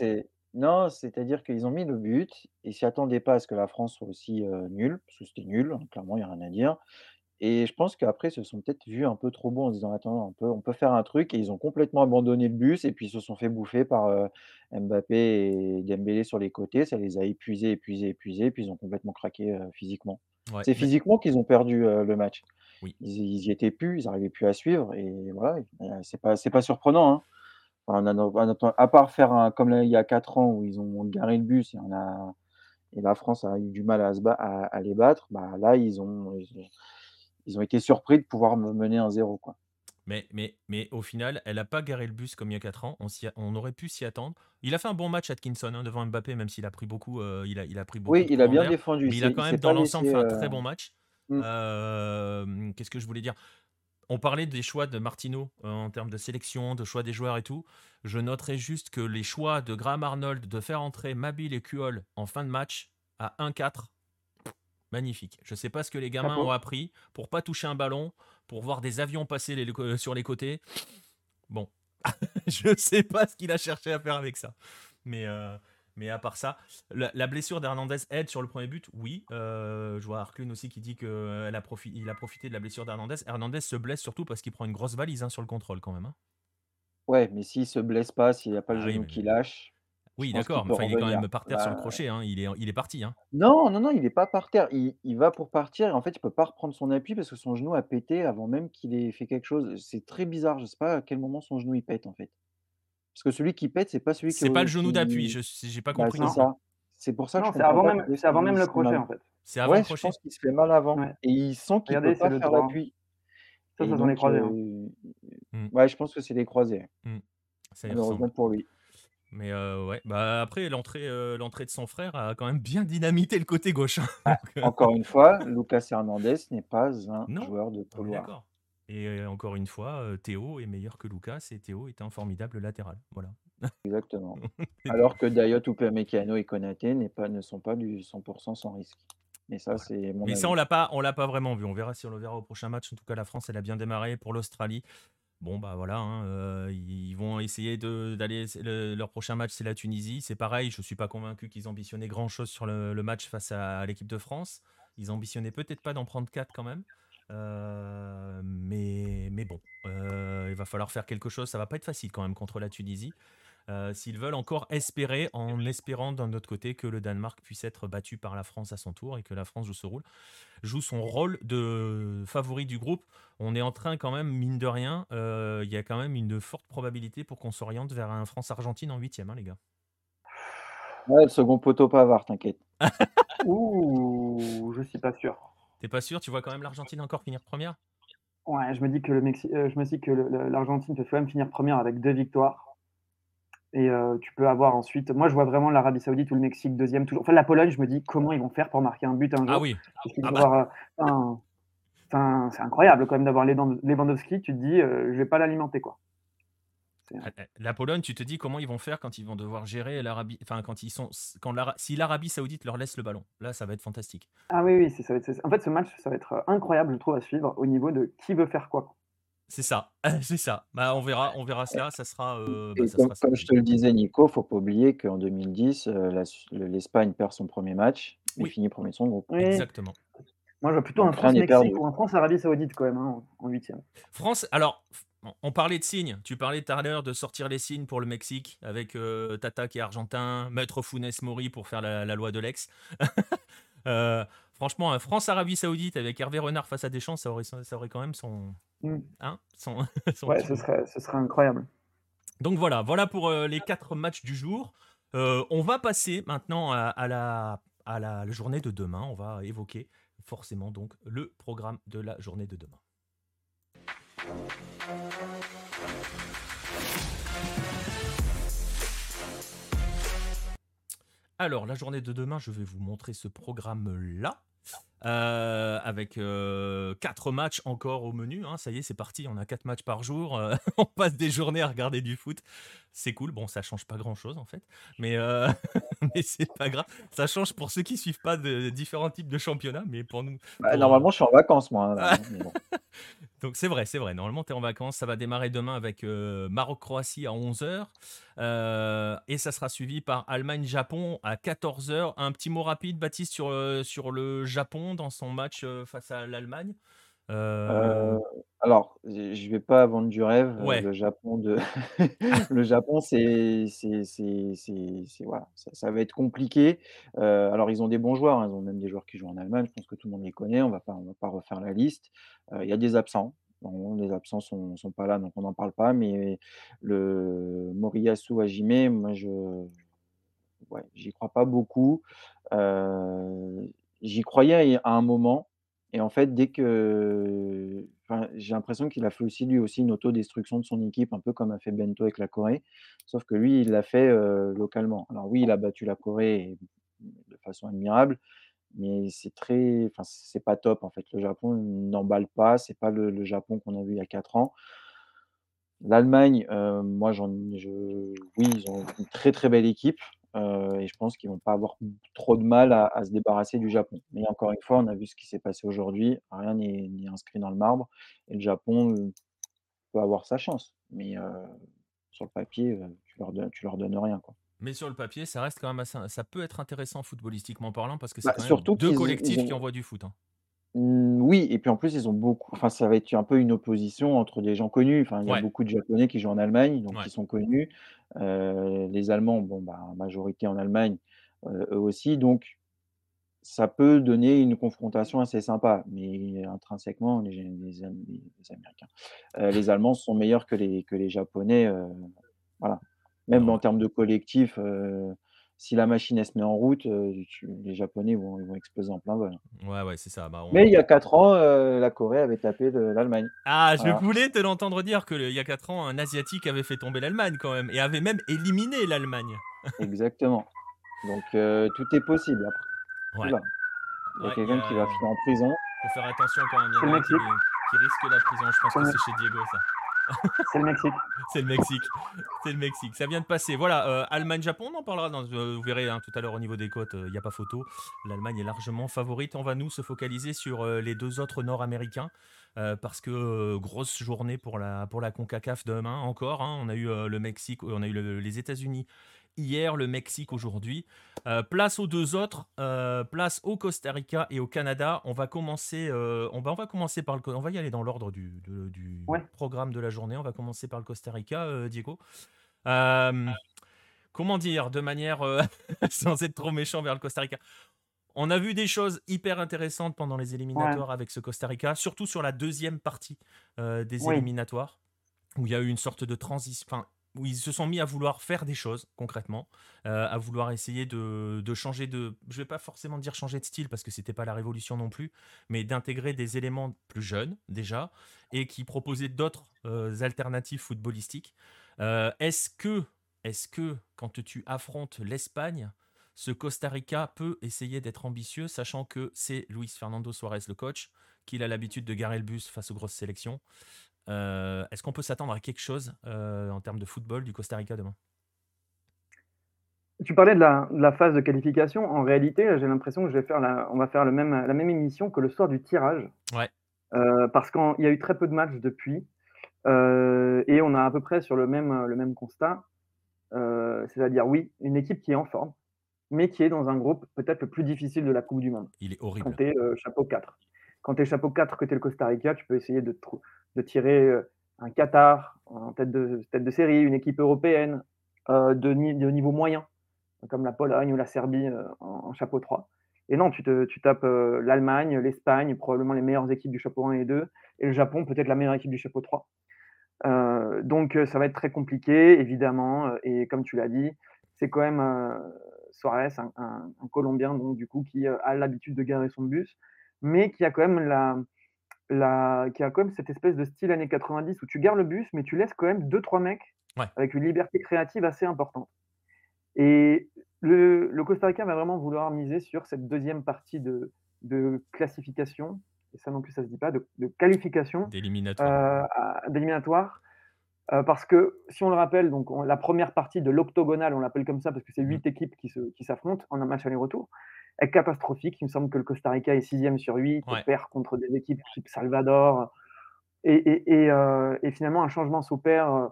non, c'est-à-dire qu'ils ont mis le but, ils s'y attendaient pas à ce que la France soit aussi euh, nulle, parce que c'était nul, hein, clairement, il n'y a rien à dire. Et je pense qu'après, ils se sont peut-être vus un peu trop bons en se disant: «Attends, on peut on peut faire un truc» et ils ont complètement abandonné le bus et puis ils se sont fait bouffer par, Mbappé et Dembélé sur les côtés. Ça les a épuisés, épuisés, épuisés, puis ils ont complètement craqué, physiquement. C'est physiquement qu'ils ont perdu, le match. Oui. Ils ils y étaient plus, ils n'arrivaient plus à suivre et voilà, c'est pas c'est pas surprenant, hein. à part faire un comme là, il y a 4 ans où ils ont garé le bus et on a et la France a eu du mal à se à les battre, bah, là, ils ont ils ont été surpris de pouvoir me mener un zéro. Quoi. Mais, mais, mais au final, elle n'a pas garé le bus comme il y a 4 ans. On, on aurait pu s'y attendre. Il a fait un bon match, Atkinson, hein, devant Mbappé, même s'il a pris beaucoup. Euh, il, a, il a pris beaucoup oui, il a bien défendu. Mais il a quand même, dans l'ensemble, fait un très euh, bon match. Mmh. Euh, qu'est-ce que je voulais dire? On parlait des choix de Martino en termes de sélection, de choix des joueurs et tout. Je noterai juste que les choix de Graham Arnold de faire entrer Mabil et Kuol en fin de match à 1-4 Magnifique. Je ne sais pas ce que les gamins ont appris pour pas toucher un ballon, pour voir des avions passer les, sur les côtés. Bon, je ne sais pas ce qu'il a cherché à faire avec ça. Mais, euh, mais à part ça, la, blessure d'Hernandez aide sur le premier but, oui. Euh, je vois Arclune aussi qui dit qu'il a, profité, a profité de la blessure d'Hernandez. Hernandez se blesse surtout parce qu'il prend une grosse valise hein, sur le contrôle quand même. Hein. Ouais, mais s'il se blesse pas, s'il n'y a pas le ah genou qui lâche, oui, d'accord, mais il est quand même par terre sur le bah crochet, hein. il, est, il est parti. Hein. Non, non, non, il n'est pas par terre. Il, il va pour partir et en fait, il peut pas reprendre son appui parce que son genou a pété avant même qu'il ait fait quelque chose. C'est très bizarre. Je ne sais pas à quel moment son genou il pète en fait. Parce que celui qui pète, c'est pas celui qui. C'est pas le genou d'appui, je n'ai pas bah, compris. c'est ça. C'est pour ça que c'est avant, même, c'est avant même le crochet en fait. C'est avant ouais, le crochet. Je pense qu'il se fait mal avant. Et il sent qu'il peut pas faire l'appui. Ça, ça sont les croisés. Hein. Mmh. Ouais, je pense que c'est les croisés. Mmh. Malheureusement pour lui. Mais ouais, bah après l'entrée l'entrée de son frère a quand même bien dynamité le côté gauche. Hein, bah, encore une fois, Lucas Hernandez n'est pas un joueur de polo. D'accord. Et encore une fois, Théo est meilleur que Lucas et Théo est un formidable latéral. Voilà. Exactement. Alors que Dayot, Upamecano et Konaté pas, ne sont pas du 100% sans risque. Mais ça, c'est mon Mais ça, on l'a pas, on l'a pas vraiment vu. On verra si on le verra au prochain match. En tout cas, la France, elle a bien démarré pour l'Australie. Bon, bah voilà, hein, euh, ils vont essayer d'aller. leur prochain match, c'est la Tunisie. C'est pareil, je ne suis pas convaincu qu'ils ambitionnaient grand-chose sur le, match face à, l'équipe de France. Ils ambitionnaient peut-être pas d'en prendre 4 quand même. Euh, mais, mais bon, euh, il va falloir faire quelque chose. Ça va pas être facile quand même contre la Tunisie. Euh, s'ils veulent encore espérer, en espérant d'un autre côté que le Danemark puisse être battu par la France à son tour et que la France joue ce rôle, joue son rôle de favori du groupe. On est en train quand même, mine de rien, euh, il y a quand même une forte probabilité pour qu'on s'oriente vers un France-Argentine en huitième, hein, les gars. Ouais, le second poteau pas avoir, t'inquiète. Ouh, je suis pas sûr. T'es pas sûr? Tu vois quand même l'Argentine encore finir première? Ouais, je me dis que le euh, je me dis que l'Argentine peut quand même finir première avec deux victoires. Et tu peux avoir ensuite. Moi, je vois vraiment l'Arabie Saoudite ou le Mexique deuxième. Toujours. Enfin, la Pologne, je me dis comment ils vont faire pour marquer un but un jour? Ah oui. Ah bah. c'est incroyable quand même d'avoir Lewandowski. Tu te dis, je vais pas l'alimenter quoi. Ah, eh, la Pologne, tu te dis comment ils vont faire quand ils vont devoir gérer l'Arabie. Enfin, quand ils sont. Quand si l'Arabie Saoudite leur laisse le ballon. Là, ça va être fantastique. Ah oui, oui. Ça va être... En fait, ce match, ça va être incroyable, je trouve, à suivre au niveau de qui veut faire quoi. C'est ça, c'est ça. Bah, on verra, on verra cela. Ça sera. Bah, comme, je te le disais, Nico, faut pas oublier qu'en 2010, l'Espagne perd son premier match, mais finit premier de son groupe. Exactement. Moi, je vois plutôt un France-Mexique ou un France-Arabie Saoudite quand même hein, en huitième. France, alors, on parlait de signes. Tu parlais tout à l'heure de sortir les signes pour le Mexique avec Tata qui est argentin, Maître Funes Mori pour faire la, loi de l'ex. euh, franchement, France-Arabie Saoudite avec Hervé Renard face à Deschamps, ça aurait, ça aurait quand même son. Mm. Hein, son, ouais, ce serait, ce serait incroyable. Donc voilà, voilà pour les quatre matchs du jour. on va passer maintenant à, la, à la journée de demain. On va évoquer forcément donc le programme de la journée de demain. Alors, la journée de demain, je vais vous montrer ce programme-là. Euh, avec euh, quatre matchs encore au menu. Hein. ça y est, c'est parti. On a quatre matchs par jour. Euh, on passe des journées à regarder du foot. C'est cool. Bon, ça change pas grand chose en fait, mais mais c'est pas grave. Ça change pour ceux qui suivent pas de différents types de championnats, mais pour nous. Bah, normalement, je suis en vacances moi. Hein, Donc c'est vrai, c'est vrai. Normalement, tu es en vacances. Ça va démarrer demain avec Maroc-Croatie à 11h. et ça sera suivi par Allemagne-Japon à 14h. Un petit mot rapide, Baptiste, sur, sur le Japon dans son match face à l'Allemagne. Alors, je vais pas vendre du rêve. Le Japon, de... le Japon, c'est, c'est, voilà, ça, va être compliqué. alors, ils ont des bons joueurs. Hein. Ils ont même des joueurs qui jouent en Allemagne. Je pense que tout le monde les connaît. On va pas, on va pas refaire la liste. Il y a des absents. les absents sont, sont pas là, donc on n'en parle pas. Mais le Moriyasu Hajime, moi, je, ouais, j'y crois pas beaucoup. j'y croyais à un moment. Et en fait, dès que. j'ai l'impression qu'il a fait aussi, lui aussi, une autodestruction de son équipe, un peu comme a fait Bento avec la Corée. Sauf que lui, il l'a fait localement. Alors, oui, il a battu la Corée de façon admirable, mais c'est très. Enfin, c'est pas top, en fait. Le Japon n'emballe pas. C'est pas le, Japon qu'on a vu il y a 4 ans. L'Allemagne, moi, j'en, je, oui, ils ont une très très belle équipe. Euh, et je pense qu'ils vont pas avoir trop de mal à, se débarrasser du Japon. Mais encore une fois, on a vu ce qui s'est passé aujourd'hui. Rien n'est inscrit dans le marbre. Et le Japon euh, peut avoir sa chance. Mais euh, sur le papier, tu leur, donnes, tu leur donnes rien. Quoi. Mais sur le papier, ça reste quand même ça peut être intéressant footballistiquement parlant parce que c'est bah, surtout deux collectifs qui envoient du foot. Hein. Mmh, oui, et puis en plus, ils ont beaucoup. Enfin, ça va être un peu une opposition entre des gens connus. Enfin, il y a beaucoup de Japonais qui jouent en Allemagne, donc qui sont connus. les Allemands, bon, bah, majorité en Allemagne, eux aussi. Donc, ça peut donner une confrontation assez sympa. Mais intrinsèquement, les, les, Américains, les Allemands sont meilleurs que les, que les Japonais. voilà. Même en termes de collectif, si la machine elle se met en route, les Japonais vont, ils vont exploser en plein vol. Ouais, ouais, c'est ça. Bah, Mais il y a 4 ans, la Corée avait tapé l'Allemagne. Ah, je voulais te l'entendre dire qu'il y a 4 ans, un Asiatique avait fait tomber l'Allemagne quand même, et avait même éliminé l'Allemagne. Exactement. Donc tout est possible après. Ouais. Il y a quelqu'un qui va finir en prison. Faut faire attention quand même. Il y a qui, qui risque la prison. Je pense que c'est chez Diego ça. C'est le Mexique. c'est le Mexique. C'est le Mexique. Ça vient de passer. Voilà, euh, Allemagne-Japon, on en parlera. Dans, euh, vous verrez hein, tout à l'heure au niveau des côtes, il euh, n'y a pas photo. L'Allemagne est largement favorite. On va nous se focaliser sur les deux autres Nord-Américains. parce que grosse journée pour la, pour la CONCACAF demain encore. Hein. On a eu le Mexique, on a eu les États-Unis hier, le Mexique aujourd'hui. Euh, place aux deux autres, euh, place au Costa Rica et au Canada. On va commencer, euh, on, va, on va commencer par le, on va y aller dans l'ordre du, du programme de la journée. On va commencer par le Costa Rica, Diego. comment dire, de manière sans être trop méchant vers le Costa Rica? On a vu des choses hyper intéressantes pendant les éliminatoires avec ce Costa Rica, surtout sur la deuxième partie des éliminatoires, où il y a eu une sorte de transition, enfin, où ils se sont mis à vouloir faire des choses concrètement, euh, à vouloir essayer de, changer de, je vais pas forcément dire changer de style parce que c'était pas la révolution non plus, mais d'intégrer des éléments plus jeunes déjà et qui proposaient d'autres euh, alternatives footballistiques. Euh, est-ce que, est-ce que quand tu affrontes l'Espagne, ce Costa Rica peut essayer d'être ambitieux, sachant que c'est Luis Fernando Suarez le coach, qu'il a l'habitude de garer le bus face aux grosses sélections. Euh, est-ce qu'on peut s'attendre à quelque chose euh, en termes de football du Costa Rica demain? Tu parlais de la, phase de qualification. En réalité, j'ai l'impression que je vais faire la, on va faire le même, la même émission que le soir du tirage. Ouais. Euh, parce qu'il y a eu très peu de matchs depuis. et on a à peu près sur le même, le même constat. C'est-à-dire, oui, une équipe qui est en forme, mais qui est dans un groupe peut-être le plus difficile de la Coupe du Monde. Il est horrible. Chapeau 4. Quand tu es chapeau 4, que tu es le Costa Rica, tu peux essayer de, tirer un Qatar en tête de, série, une équipe européenne de, de, niveau moyen, comme la Pologne ou la Serbie en, chapeau 3. Et non, tu tapes l'Allemagne, l'Espagne, probablement les meilleures équipes du chapeau 1 et 2, et le Japon, peut-être la meilleure équipe du chapeau 3. donc ça va être très compliqué, évidemment, et comme tu l'as dit, c'est quand même Suarez, un, Colombien, donc du coup, qui a l'habitude de garer son bus, mais qui a quand même la, la, qui a quand même cette espèce de style années 90 où tu gardes le bus, mais tu laisses quand même deux trois mecs avec une liberté créative assez importante. Et le, le, Costa Rica va vraiment vouloir miser sur cette deuxième partie de, de classification, et ça non plus ça se dit pas, de, qualification d'éliminatoire. Euh, parce que si on le rappelle, donc la première partie de l'octogonal, on l'appelle comme ça parce que c'est huit mmh. équipes qui, qui s'affrontent en un match aller-retour, catastrophique. Il me semble que le Costa Rica est sixième sur 8, perd contre des équipes type Salvador. Et, euh, et, finalement, un changement s'opère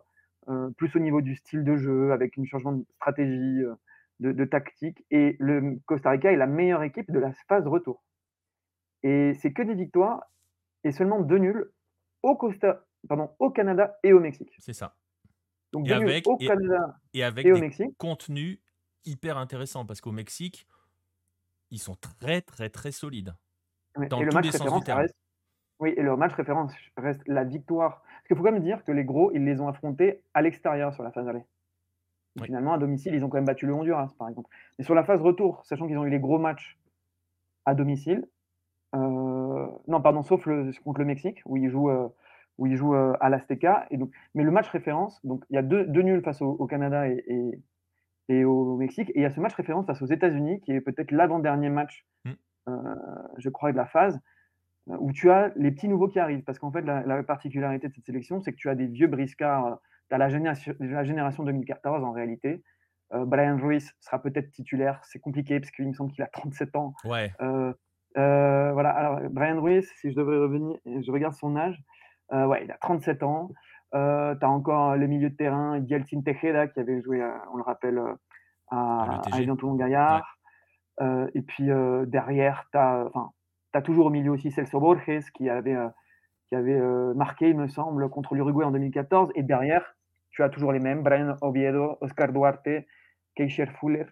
euh, plus au niveau du style de jeu, avec un changement de stratégie, de, de, tactique. Et le Costa Rica est la meilleure équipe de la phase retour. Et c'est que des victoires et seulement deux nuls au Costa, pardon, au Canada et au Mexique. C'est ça. Donc et avec, au Canada et, avec au Mexique. contenus hyper intéressants parce qu'au Mexique, ils sont très très très solides. dans et le match référence reste. Oui, et le match référence reste la victoire. Parce qu'il faut quand même dire que les gros, ils les ont affrontés à l'extérieur sur la phase aller. Finalement, à domicile, ils ont quand même battu le Honduras, par exemple. Mais sur la phase retour, sachant qu'ils ont eu les gros matchs à domicile, euh, non, pardon, sauf le, contre le Mexique, où ils jouent, euh, où ils jouent euh, à l'Azteca. Et donc, mais le match référence, donc il y a deux, deux nuls face au, Canada et, et, au Mexique. Et il y a ce match référence face aux États-Unis, qui est peut-être l'avant-dernier match, mmh. je crois, de la phase, où tu as les petits nouveaux qui arrivent. Parce qu'en fait, la, particularité de cette sélection, c'est que tu as des vieux briscards. tu as la génération, la génération 2014 en réalité. Brian Ruiz sera peut-être titulaire. C'est compliqué parce qu'il me semble qu'il a 37 ans. Ouais. Euh, voilà, alors Brian Ruiz, si je devrais revenir, je regarde son âge, euh, ouais, il a 37 ans. Euh, tu as encore le milieu de terrain, Yeltsin Tejeda, qui avait joué, on le rappelle, à, à Gaillard. et puis derrière, tu as, as, toujours au milieu aussi Celso Borges, qui avait, qui avait marqué, il me semble, contre l'Uruguay en 2014. Et derrière, tu as toujours les mêmes, Brian Oviedo, Oscar Duarte, Keisher Fuller.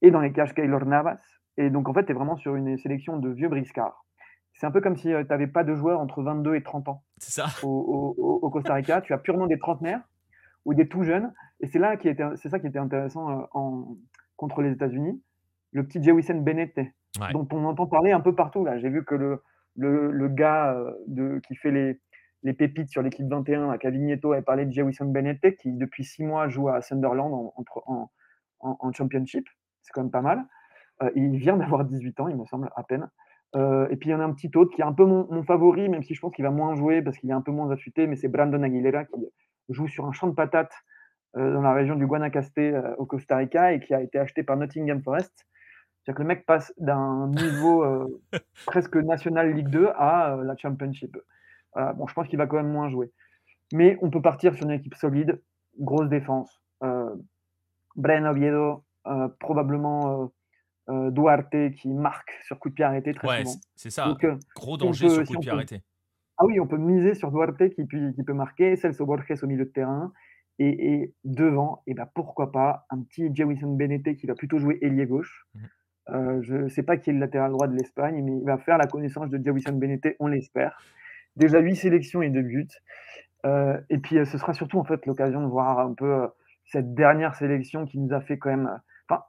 Et dans les cages, Keylor Navas. Et donc, en fait, tu es vraiment sur une sélection de vieux briscards. C'est un peu comme si euh, tu n'avais pas de joueurs entre 22 et 30 ans. C'est ça. Au, Costa Rica, tu as purement des trentenaires ou des tout jeunes. Et c'est là qui était, c'est ça qui était intéressant euh, en, contre les États-Unis. Le petit Jewison Bennett, dont on entend parler un peu partout. Là, j'ai vu que le, le, gars euh, de, qui fait les, les pépites sur l'équipe 21, à Cavigneto, a parlé de Jewison Bennett, qui depuis six mois joue à Sunderland en, en, en Championship. C'est quand même pas mal. Euh, il vient d'avoir 18 ans, il me semble, à peine. Euh, et puis il y en a un petit autre qui est un peu mon, favori, même si je pense qu'il va moins jouer parce qu'il est un peu moins affûté, mais c'est Brandon Aguilera qui joue sur un champ de patates euh, dans la région du Guanacaste au Costa Rica et qui a été acheté par Nottingham Forest. C'est-à-dire que le mec passe d'un niveau presque national Ligue 2 à la Championship. bon, je pense qu'il va quand même moins jouer. Mais on peut partir sur une équipe solide, grosse défense. Brian Oviedo, probablement euh, Duarte qui marque sur coup de pied arrêté très ouais, souvent. C'est ça, euh, gros danger sur coup de pied arrêté. Ah oui, on peut miser sur Duarte qui, qui peut marquer, Celso Borges au milieu de terrain, et, devant, et ben pourquoi pas un petit Jewison Benete qui va plutôt jouer ailier gauche. Mmh. Euh, je ne sais pas qui est le latéral droit de l'Espagne, mais il va faire la connaissance de Jewison Benete, on l'espère. Déjà 8 sélections et 2 buts. et puis ce sera surtout en fait l'occasion de voir un peu cette dernière sélection qui nous a fait quand même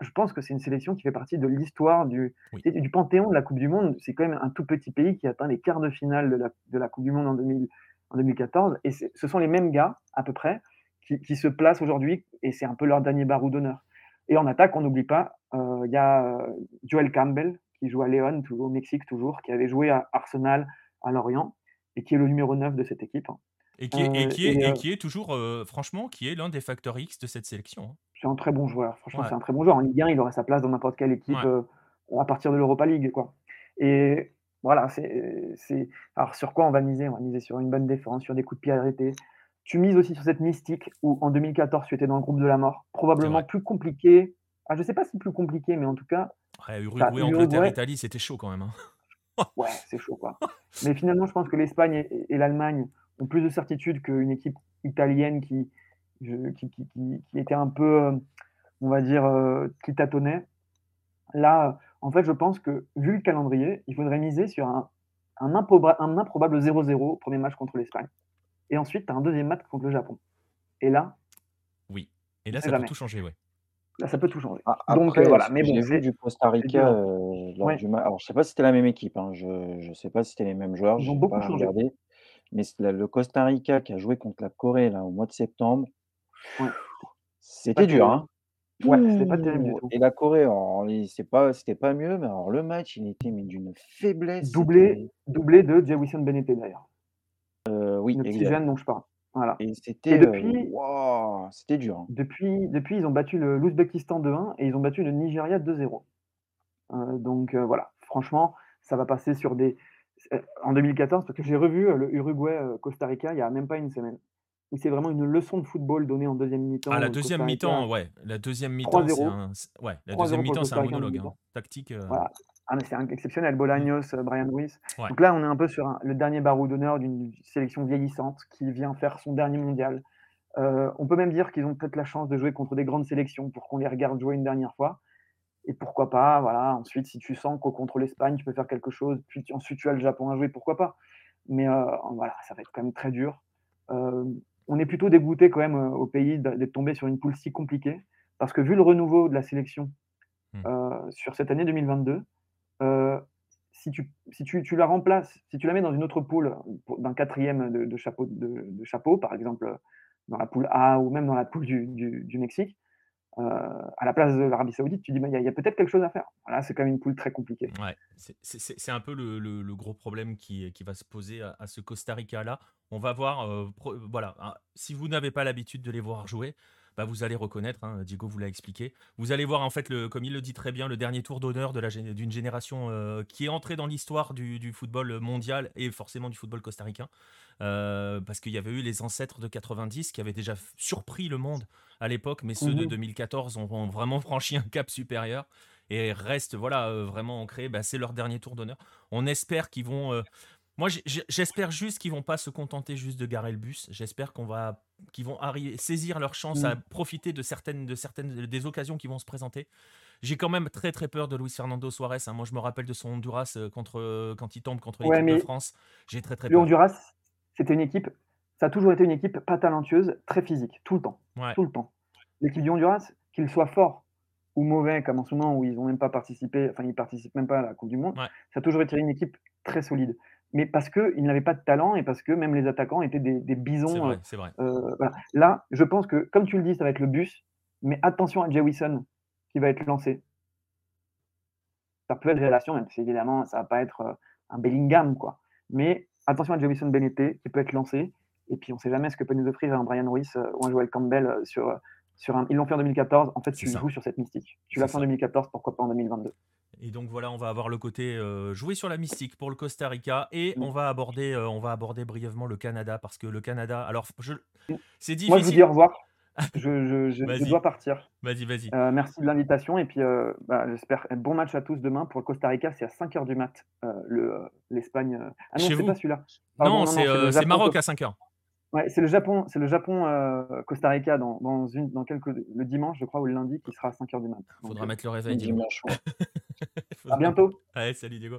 je pense que c'est une sélection qui fait partie de l'histoire du, du panthéon de la Coupe du Monde. C'est quand même un tout petit pays qui atteint les quarts de finale de la, de la Coupe du Monde en, 2000, en 2014. Et ce sont les mêmes gars, à peu près, qui, qui se placent aujourd'hui. Et c'est un peu leur dernier barou d'honneur. Et en attaque, on n'oublie pas, euh, il y a euh, Joel Campbell, qui joue à Léon, au Mexique toujours, qui avait joué à Arsenal, à Lorient, et qui est le numéro 9 de cette équipe. Hein. Et qui est, et qui est, et qui est toujours, franchement, qui est l'un des facteurs X de cette sélection. C'est un très bon joueur. Franchement, c'est un très bon joueur. En Ligue 1, il aurait sa place dans n'importe quelle équipe à partir de l'Europa League. Quoi. Et voilà, c'est. Alors, sur quoi on va miser? On va miser sur une bonne défense, sur des coups de pied arrêtés. tu mises aussi sur cette mystique où en 2014 tu étais dans le groupe de la mort, probablement plus compliqué. Ah, je sais pas si plus compliqué, mais en tout cas. Ouais, Uruguay, Angleterre, Italie, c'était chaud quand même. Hein. ouais, c'est chaud quoi. mais finalement, je pense que l'Espagne et, l'Allemagne ont plus de certitude qu'une équipe italienne qui, qui, qui, était un peu, euh, on va dire, euh, qui tâtonnait. Là, en fait, je pense que vu le calendrier, il faudrait miser sur un, un, improbable 0-0 premier match contre l'Espagne. Et ensuite, tu as un deuxième match contre le Japon. Et là. Oui. Et là, ça peut tout changer, ouais. Là, ça peut tout changer. Ah, Donc euh, voilà. Mais bon, j'ai vu du Costa Rica euh, Alors, je sais pas si c'était la même équipe. Hein. Je ne sais pas si c'était les mêmes joueurs. Ils ont beaucoup changé. Regardé. Mais le Costa Rica qui a joué contre la Corée là, au mois de septembre, c'était dur. Hein. Ouais, c'était pas terrible Et la Corée, c'est pas, c'était pas mieux, mais alors le match, il était d'une faiblesse. Doublé, doublé de Jawison Benete d'ailleurs. Euh, oui, le petit jeune dont je parle. Voilà. Et c'était, depuis, c'était dur. Hein. Depuis, depuis, ils ont battu l'Ouzbékistan 2-1 et ils ont battu le Nigeria 2-0. Euh, donc euh, voilà, franchement, ça va passer sur des. En 2014, parce que j'ai revu le Uruguay-Costa Rica il y a même pas une semaine c'est vraiment une leçon de football donnée en deuxième mi-temps. Ah, la deuxième mi-temps, ouais. La deuxième mi-temps, c'est un, ouais, la deuxième mi-temps, c'est un monologue hein. tactique. Euh. Ah, mais c'est exceptionnel. Bolaños, mmh. Brian Ruiz. Donc là, on est un peu sur le dernier barreau d'honneur d'une sélection vieillissante qui vient faire son dernier mondial. Euh, on peut même dire qu'ils ont peut-être la chance de jouer contre des grandes sélections pour qu'on les regarde jouer une dernière fois. Et pourquoi pas, voilà. Ensuite, si tu sens qu'au contre l'Espagne, tu peux faire quelque chose, puis ensuite tu as le Japon à jouer, pourquoi pas. Mais euh, voilà, ça va être quand même très dur on est plutôt dégoûté quand même euh, au pays d'être tombé sur une poule si compliquée, parce que vu le renouveau de la sélection mmh. euh, sur cette année 2022, euh, si, tu, si tu, la remplaces, si tu la mets dans une autre poule, d'un quatrième de, chapeau, de, chapeau, par exemple dans la poule A ou même dans la poule du, Mexique, à la place de l'Arabie Saoudite, tu dis il y a, peut-être quelque chose à faire. Là, c'est quand même une poule très compliquée. Ouais, c'est un peu le, gros problème qui, va se poser à ce Costa Rica-là. On va voir, euh, voilà, hein, si vous n'avez pas l'habitude de les voir jouer, bah vous allez reconnaître, hein, Diego vous l'a expliqué. Vous allez voir en fait, le, comme il le dit très bien, le dernier tour d'honneur d'une génération euh, qui est entrée dans l'histoire du, football mondial et forcément du football costaricain. Euh, parce qu'il y avait eu les ancêtres de 90 qui avaient déjà surpris le monde à l'époque, mais ceux de 2014 mmh ont, vraiment franchi un cap supérieur et restent voilà, vraiment ancrés. Bah, c'est leur dernier tour d'honneur. On espère qu'ils vont moi, j'espère juste qu'ils vont pas se contenter juste de garer le bus. J'espère qu'on va, qu'ils vont arriver, saisir leur chance à mm. profiter de certaines, de certaines, des occasions qui vont se présenter. J'ai quand même très très peur de Luis Fernando Suarez. Hein. Moi, je me rappelle de son Honduras euh, contre, euh, quand il tombe contre l'équipe de France. J'ai très très peur. Le Honduras, c'était une équipe, ça a toujours été une équipe pas talentueuse, très physique, tout le temps. Tout le temps. L'équipe du Honduras, qu'il soit fort ou mauvais, comme en ce moment où ils n'ont même pas participé, enfin ils participent même pas à la Coupe du Monde, ça a toujours été une équipe très solide mais parce qu'ils n'avaient pas de talent et parce que même les attaquants étaient des, bisons. C'est vrai, euh, euh, Là, je pense que, comme tu le dis, ça va être le bus, mais attention à Jewison qui va être lancé. Ça peut être relation, même si évidemment, ça va pas être euh, un Bellingham, quoi. Mais attention à Jewison Benete qui peut être lancé. Et puis, on ne sait jamais ce que peut nous offrir un Brian Ruiz ou un Joel Campbell sur, sur un. Ils l'ont fait en 2014. En fait, tu joues sur cette mystique. Tu l'as fait en 2014, pourquoi pas en 2022 et donc voilà, on va avoir le côté euh, jouer sur la mystique pour le Costa Rica et on va aborder, euh, on va aborder brièvement le Canada parce que le Canada, alors je, c'est difficile. Moi je vous dis au revoir. je, je, dois partir. Vas-y, vas-y. Euh, merci de l'invitation et puis bah, j'espère bon match à tous demain pour le Costa Rica. C'est à 5h du mat le l'Espagne. Ah non, c'est pas celui-là. non, c'est Maroc à 5h. Ouais, c'est le Japon, c'est le Japon euh, Costa Rica dans, dans, une, dans quelques le dimanche, je crois, ou le lundi, qui sera à 5h du matin. Faudra mettre le réveil dimanche. à bientôt. Allez, salut Diego.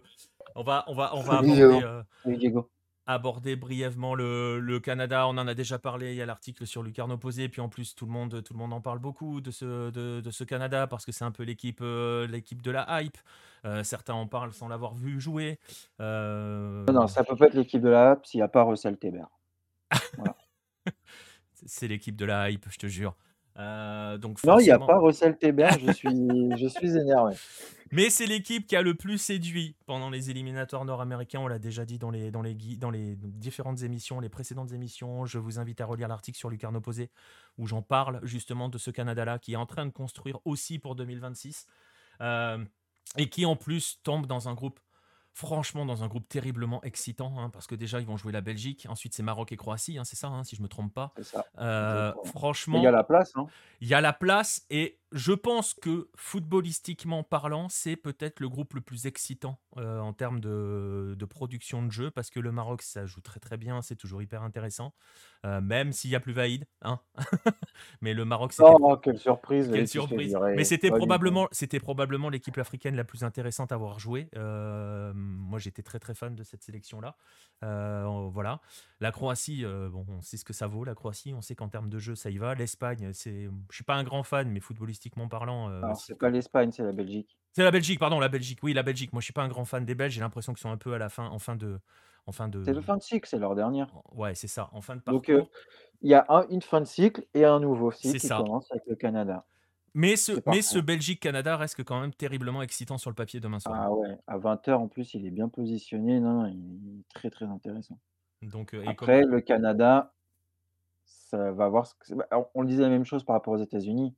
On va, on va, on va aborder, euh, Diego. aborder brièvement le, le, Canada. On en a déjà parlé. Il y a l'article sur Lucarno Posé. Puis en plus, tout le monde, tout le monde en parle beaucoup de ce, de, de ce Canada parce que c'est un peu l'équipe, euh, l'équipe de la hype. certains en parlent sans l'avoir vu jouer. Non, ça peut pas être l'équipe de la hype s'il n'y a pas Russell Teber. C'est l'équipe de la hype, je te jure. Euh, donc Non, il n'y a pas Russell Teber, je suis, je suis énervé. Mais c'est l'équipe qui a le plus séduit pendant les éliminatoires nord-américains. On l'a déjà dit dans les, dans, les, dans les différentes émissions, les précédentes émissions. Je vous invite à relire l'article sur Lucarno Posé où j'en parle justement de ce Canada-là qui est en train de construire aussi pour 2026 euh, et qui en plus tombe dans un groupe Franchement, dans un groupe terriblement excitant, hein, parce que déjà, ils vont jouer la Belgique. Ensuite, c'est Maroc et Croatie, hein, c'est ça, hein, si je me trompe pas. Euh, franchement, il y a la place. Il y a la place, et je pense que footballistiquement parlant, c'est peut-être le groupe le plus excitant euh, en termes de, production de jeu, parce que le Maroc, ça joue très très bien, c'est toujours hyper intéressant, euh, même s'il n'y a plus Vaïd. Mais le Maroc, c'était. Oh, quelle surprise! Quelle surprise! Mais c'était probablement, c'était probablement l'équipe africaine la plus intéressante à avoir joué. moi, j'étais très très fan de cette sélection-là. voilà. La Croatie, bon, on sait ce que ça vaut, la Croatie. On sait qu'en termes de jeu, ça y va. L'Espagne, c'est, je suis pas un grand fan, mais footballistiquement parlant. c'est pas l'Espagne, c'est la Belgique. C'est la Belgique, pardon, la Belgique. Oui, la Belgique. Moi, je suis pas un grand fan des Belges. J'ai l'impression qu'ils sont un peu à la fin, en fin de, en fin de. C'est le fin de cycle, c'est leur dernière. Ouais, c'est ça, en fin de parcours. Donc, il y a une fin de cycle et un nouveau cycle qui commence avec le Canada. Mais ce, mais ce Belgique-Canada reste quand même terriblement excitant sur le papier demain soir. Ah ouais, à 20h en plus, il est bien positionné. Non, il est très très intéressant. Donc, Après, le Canada, ça va voir. Ce bah, on le disait la même chose par rapport aux États-Unis.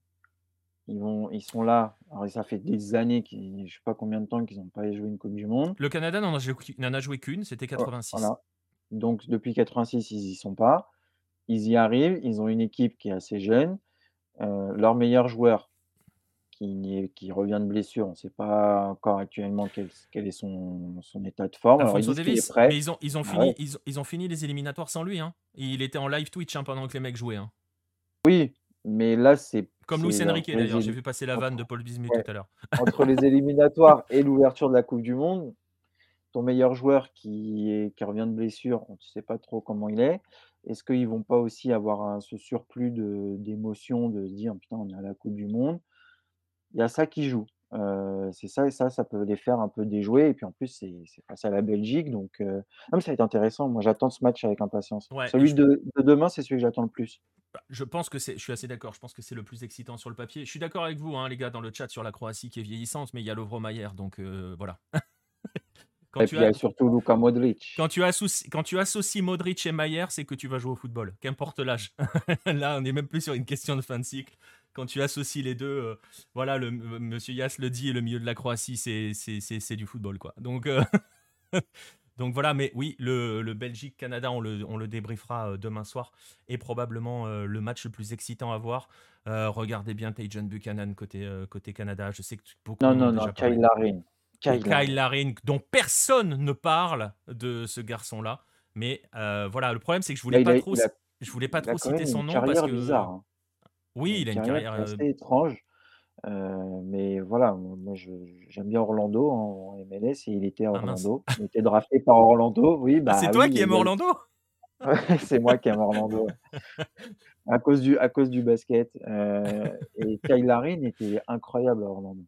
Ils, vont, ils sont là. Alors, ça fait des années, je ne sais pas combien de temps qu'ils n'ont pas joué une Coupe du Monde. Le Canada n'en a, joué qu'une, c'était 86. Donc, depuis 86, ils n'y sont pas. Ils y arrivent. Ils ont une équipe qui est assez jeune. Euh, leur meilleur joueur, qui, qui revient de blessure, on ne sait pas encore actuellement quel, quel est son, son, état de forme. Alors, ils Davis. Mais ils ont, ils, ont ah fini, ils, ont, fini les éliminatoires sans lui. Hein. Il était en live Twitch hein, pendant que les mecs jouaient. Hein. Oui, mais là, c'est. Comme Luis Enrique d'ailleurs, j'ai vu passer la vanne de Paul Bismuth tout à l'heure. entre les éliminatoires et l'ouverture de la Coupe du Monde, ton meilleur joueur qui, est, qui revient de blessure, on ne sait pas trop comment il est. Est-ce qu'ils vont pas aussi avoir ce surplus d'émotions, de, se dire putain, on est à la Coupe du Monde? Il y a ça qui joue. C'est ça et ça, ça peut les faire un peu déjouer. Et puis en plus, c'est face à la Belgique. Donc, euh... ça va être intéressant. Moi, j'attends ce match avec impatience. celui de, demain, c'est celui que j'attends le plus. Bah, je pense que c'est, je suis assez d'accord. Je pense que c'est le plus excitant sur le papier. Je suis d'accord avec vous, hein, les gars, dans le chat sur la Croatie qui est vieillissante, mais il y a Lovro Mayer. Donc voilà. Quand et puis il y a surtout Luka Modric. Quand tu, associes, quand tu associes Modric et Mayer, c'est que tu vas jouer au football, qu'importe l'âge. Là, on n'est même plus sur une question de fin de cycle. Quand tu associes les deux, euh, voilà, le, Monsieur Yass le dit, le milieu de la Croatie, c'est du football, quoi. Donc, euh, donc voilà, mais oui, le, le Belgique-Canada, on le, on le débriefera euh, demain soir, et probablement le match le plus excitant à voir. regardez bien Tajan Buchanan côté, côté Canada. Je sais que beaucoup. Non, non, non, Kyle Larin. Kyle, Larin, dont personne ne parle de ce garçon-là. Mais euh, voilà, le problème, c'est que je voulais pas trop, je voulais pas trop citer son nom parce que. Bizarre, hein. Oui, il, a une carrière euh, étrange. Euh, mais voilà, moi j'aime bien Orlando en MLS et il était à ah, Orlando. il était drafté par Orlando, oui. Bah, c'est toi qui aimes Orlando? C'est moi qui aime Orlando. à, cause du, à cause du basket. et Kyle Larin était incroyable à Orlando.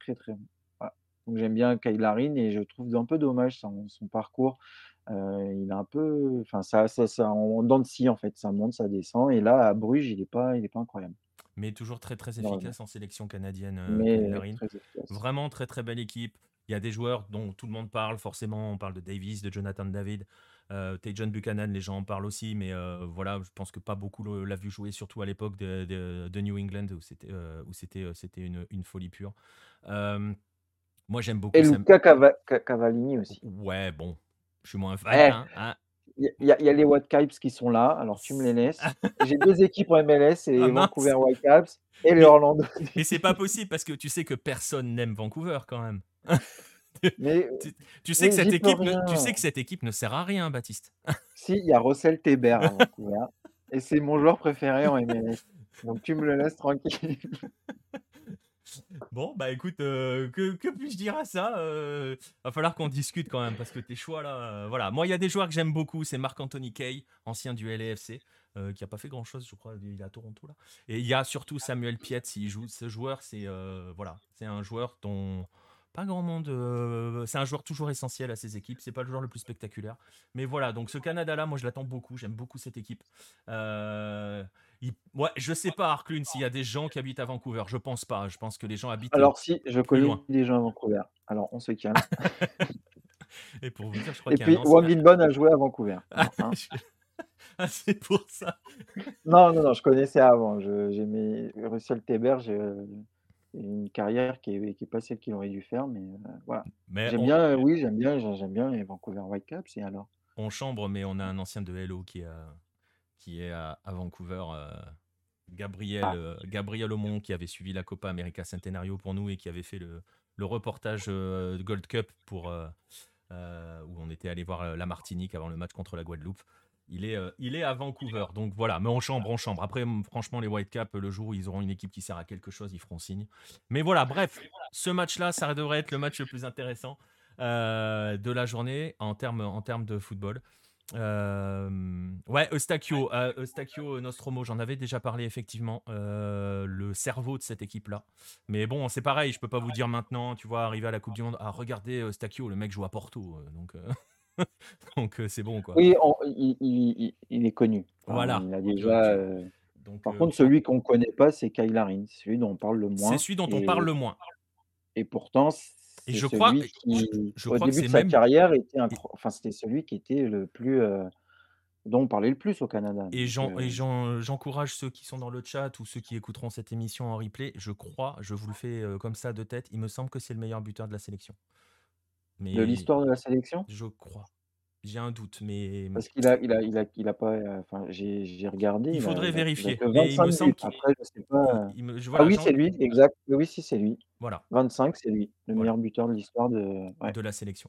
Très très bon. Donc j'aime bien Kyle et je trouve un peu dommage son, son parcours. Euh, il a un peu, enfin ça, ça, ça en dents de scie en fait, ça monte, ça descend. Et là à Bruges, il n'est pas, il est pas incroyable. Mais toujours très très efficace en sélection canadienne. Euh, Vraiment très très belle équipe. Il y a des joueurs dont tout le monde parle forcément. On parle de Davis, de Jonathan David, euh, John Buchanan. Les gens en parlent aussi, mais euh, voilà, je pense que pas beaucoup l'a vu jouer, surtout à l'époque de, de, New England où c'était c'était une, une, folie pure. Moi, j'aime beaucoup. Et Luca Cavallini aussi. Ouais, bon, je suis moins fan. Eh, hein, hein. Il y, a les Whitecaps qui sont là, alors tu me les laisses. J'ai deux équipes en MLS, c'est ah, Vancouver Whitecaps et les Orlando. Mais c'est pas possible parce que tu sais que personne n'aime Vancouver quand même. Mais, tu, sais que cette équipe ne, tu sais que cette équipe ne sert à rien, Baptiste. si, il y a Russell Teber à Vancouver et c'est mon joueur préféré en MLS. Donc tu me le laisses tranquille. Bon, bah écoute, euh, que, puis-je dire à ça euh, Va falloir qu'on discute quand même, parce que tes choix là, euh, voilà. Moi, il y a des joueurs que j'aime beaucoup, c'est Marc-Anthony Kay, ancien du LAFC, qui a pas fait grand-chose, je crois, il est à Toronto là. Et il y a surtout Samuel Piet, s'il joue. Ce joueur, c'est voilà, c'est un joueur dont pas grand monde. C'est un joueur toujours essentiel à ses équipes. C'est pas le joueur le plus spectaculaire. Mais voilà, donc ce Canada-là, moi je l'attends beaucoup. J'aime beaucoup cette équipe. Ouais, je sais pas, Arclune, s'il y a des gens qui habitent à Vancouver. Je pense pas. Je pense que les gens habitent. Alors, si, je connais des gens à Vancouver. Alors, on se calme. Et pour vous dire, je crois Et puis, Wangin a joué à Vancouver. Ah, ah, c'est pour ça. non, non, non, je connaissais avant. J'ai mis Russell Teber, une carrière qui est, qui est pas celle qu'il aurait dû faire, mais voilà. j'aime bien, oui, j'aime bien, j'aime bien les Vancouver Whitecaps. Et alors? On chambre, mais on a un ancien de Hello qui à, qui est à, Vancouver. Gabriel, ah. Gabriel Aumont, qui avait suivi la Copa América Centenario pour nous et qui avait fait le, le reportage de Gold Cup pour, où on était allé voir la Martinique avant le match contre la Guadeloupe. Il est, euh, il est à Vancouver. Donc voilà, mais en chambre, en chambre. Après, franchement, les Whitecaps, le jour où ils auront une équipe qui sert à quelque chose, ils feront signe. Mais voilà, bref, ce match-là, ça devrait être le match le plus intéressant euh, de la journée en termes en termes de football. Euh, ouais, Eustachio, Eustachio Nostromo, j'en avais déjà parlé effectivement, le cerveau de cette équipe-là. Mais bon, c'est pareil, je peux pas vous dire maintenant, tu vois, arriver à la Coupe du Monde, à ah, regarder Eustachio, le mec joue à Porto, donc. Donc c'est bon quoi. Oui, il, est connu. Voilà. Il a déjà. par contre, celui qu'on ne connaît pas, c'est Kailarin, celui dont on parle le moins. C'est celui dont on parle le moins. Et pourtant, et je crois, qui, je, au début de sa carrière, était enfin, c'était celui qui était le plus, dont on parlait le plus au Canada. Et j'encourage ceux qui sont dans le chat ou ceux qui écouteront cette émission en replay. Je crois, je vous le fais comme ça de tête, il me semble que c'est le meilleur buteur de la sélection. De l'histoire de la sélection? Je crois. J'ai un doute, mais Parce qu'il a il a il a il a pas, enfin, j'ai regardé, il faudrait vérifier. il me semble Après, je sais pas, Ah oui, c'est lui, exact. Oui, si, c'est lui. voilà, 25, c'est lui, le meilleur buteur de l'histoire de de la sélection.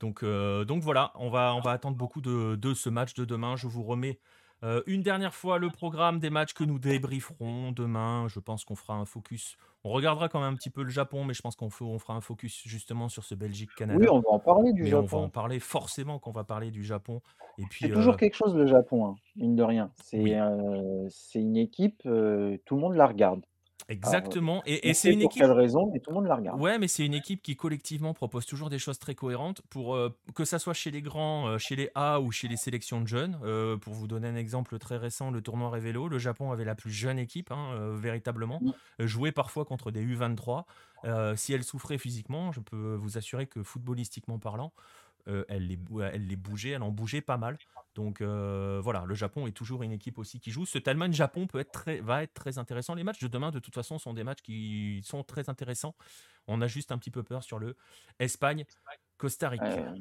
Donc, donc voilà, on va, on va attendre beaucoup de, de ce match de demain. Je vous remets euh, une dernière fois, le programme des matchs que nous débrieferons demain. Je pense qu'on fera un focus. On regardera quand même un petit peu le Japon, mais je pense qu'on fera un focus justement sur ce Belgique-Canada. Oui, on va en parler du Japon. On va en parler forcément qu'on va parler du Japon. Et puis, c'est toujours euh, quelque chose le Japon, hein, mine de rien. C'est euh, une équipe, tout le monde la regarde. Exactement. et, c'est une pour équipe. quelle raison, mais tout le monde la regarde. Ouais, mais c'est une équipe qui collectivement propose toujours des choses très cohérentes pour euh, que ça soit chez les grands, euh, chez les A ou chez les sélections de jeunes. Euh, pour vous donner un exemple très récent, le tournoi Révélo, le Japon avait la plus jeune équipe, hein, véritablement, mmh. jouait parfois contre des U23. si elle souffrait physiquement, je peux vous assurer que footballistiquement parlant, elle, les, elle les bougeait, elle en bougeait pas mal. Donc voilà, le Japon est toujours une équipe aussi qui joue. Ce Allemagne-Japon peut être très, va être très intéressant. Les matchs de demain, de toute façon, sont des matchs qui sont très intéressants. On a juste un petit peu peur sur le Espagne-Costa Rica.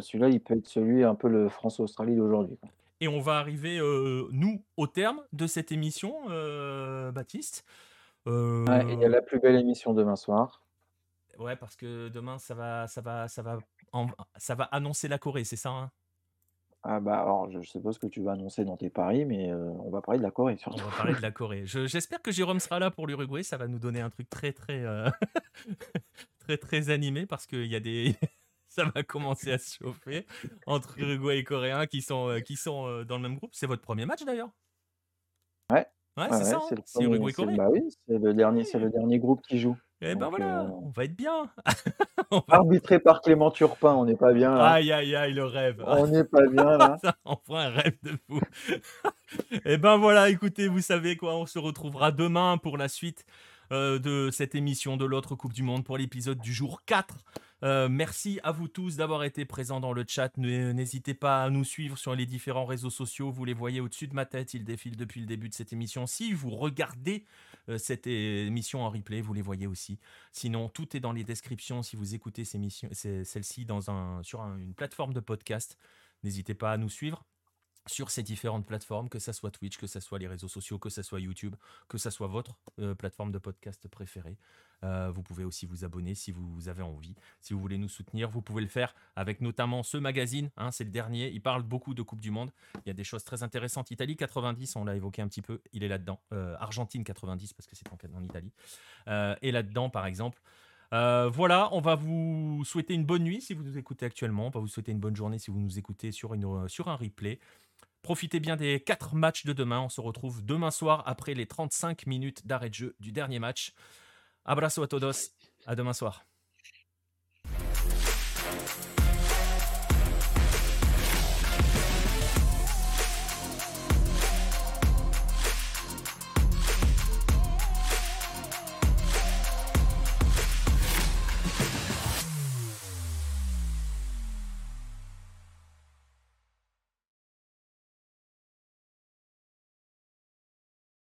Celui-là, il peut être celui un peu le France-Australie d'aujourd'hui. Et on va arriver, nous, au terme de cette émission, Baptiste. il y a la plus belle émission demain soir. Ouais, parce que demain, ça va, ça va, ça va, ça va annoncer la Corée, c'est ça hein? Ah bah, alors je sais pas ce que tu vas annoncer dans tes paris, mais on va parler de la Corée surtout. On va parler de la Corée. j'espère que Jérôme sera là pour l'Uruguay, ça va nous donner un truc très très très très animé parce qu'il y a des ça va commencer à se chauffer entre Uruguay et Coréens qui sont qui sont dans le même groupe. C'est votre premier match d'ailleurs? Ouais. Ouais, c'est ça, hein? c'est Uruguay-Corée? bah oui, c'est le dernier c'est le dernier groupe qui joue. Eh ben voilà, euh, on va être bien. Arbitré par Clément Turpin, on n'est pas bien là. Aïe aïe aïe, le rêve. On n'est pas bien là. on un rêve de fou. Et ben voilà, écoutez, vous savez quoi, on se retrouvera demain pour la suite euh, de cette émission de l'autre Coupe du Monde pour l'épisode du jour 4. Euh, merci à vous tous d'avoir été présents dans le chat. N'hésitez pas à nous suivre sur les différents réseaux sociaux. Vous les voyez au-dessus de ma tête. Ils défilent depuis le début de cette émission. Si vous regardez cette émission en replay, vous les voyez aussi. Sinon, tout est dans les descriptions si vous écoutez celle-ci dans un, sur une plateforme de podcast. N'hésitez pas à nous suivre sur ces différentes plateformes, que ce soit Twitch, que ce soit les réseaux sociaux, que ce soit YouTube, que ce soit votre euh, plateforme de podcast préférée. Euh, vous pouvez aussi vous abonner si vous avez envie. Si vous voulez nous soutenir, vous pouvez le faire avec notamment ce magazine. Hein, c'est le dernier. Il parle beaucoup de Coupe du Monde. Il y a des choses très intéressantes. Italie 90, on l'a évoqué un petit peu. Il est là-dedans. Euh, Argentine 90 parce que c'est en, en, Italie. et là-dedans, par exemple. voilà, on va vous souhaiter une bonne nuit si vous nous écoutez actuellement. On va vous souhaiter une bonne journée si vous nous écoutez sur, une, sur un replay. Profitez bien des 4 matchs de demain. On se retrouve demain soir après les 35 minutes d'arrêt de jeu du dernier match. Abrazo a todos. À demain soir.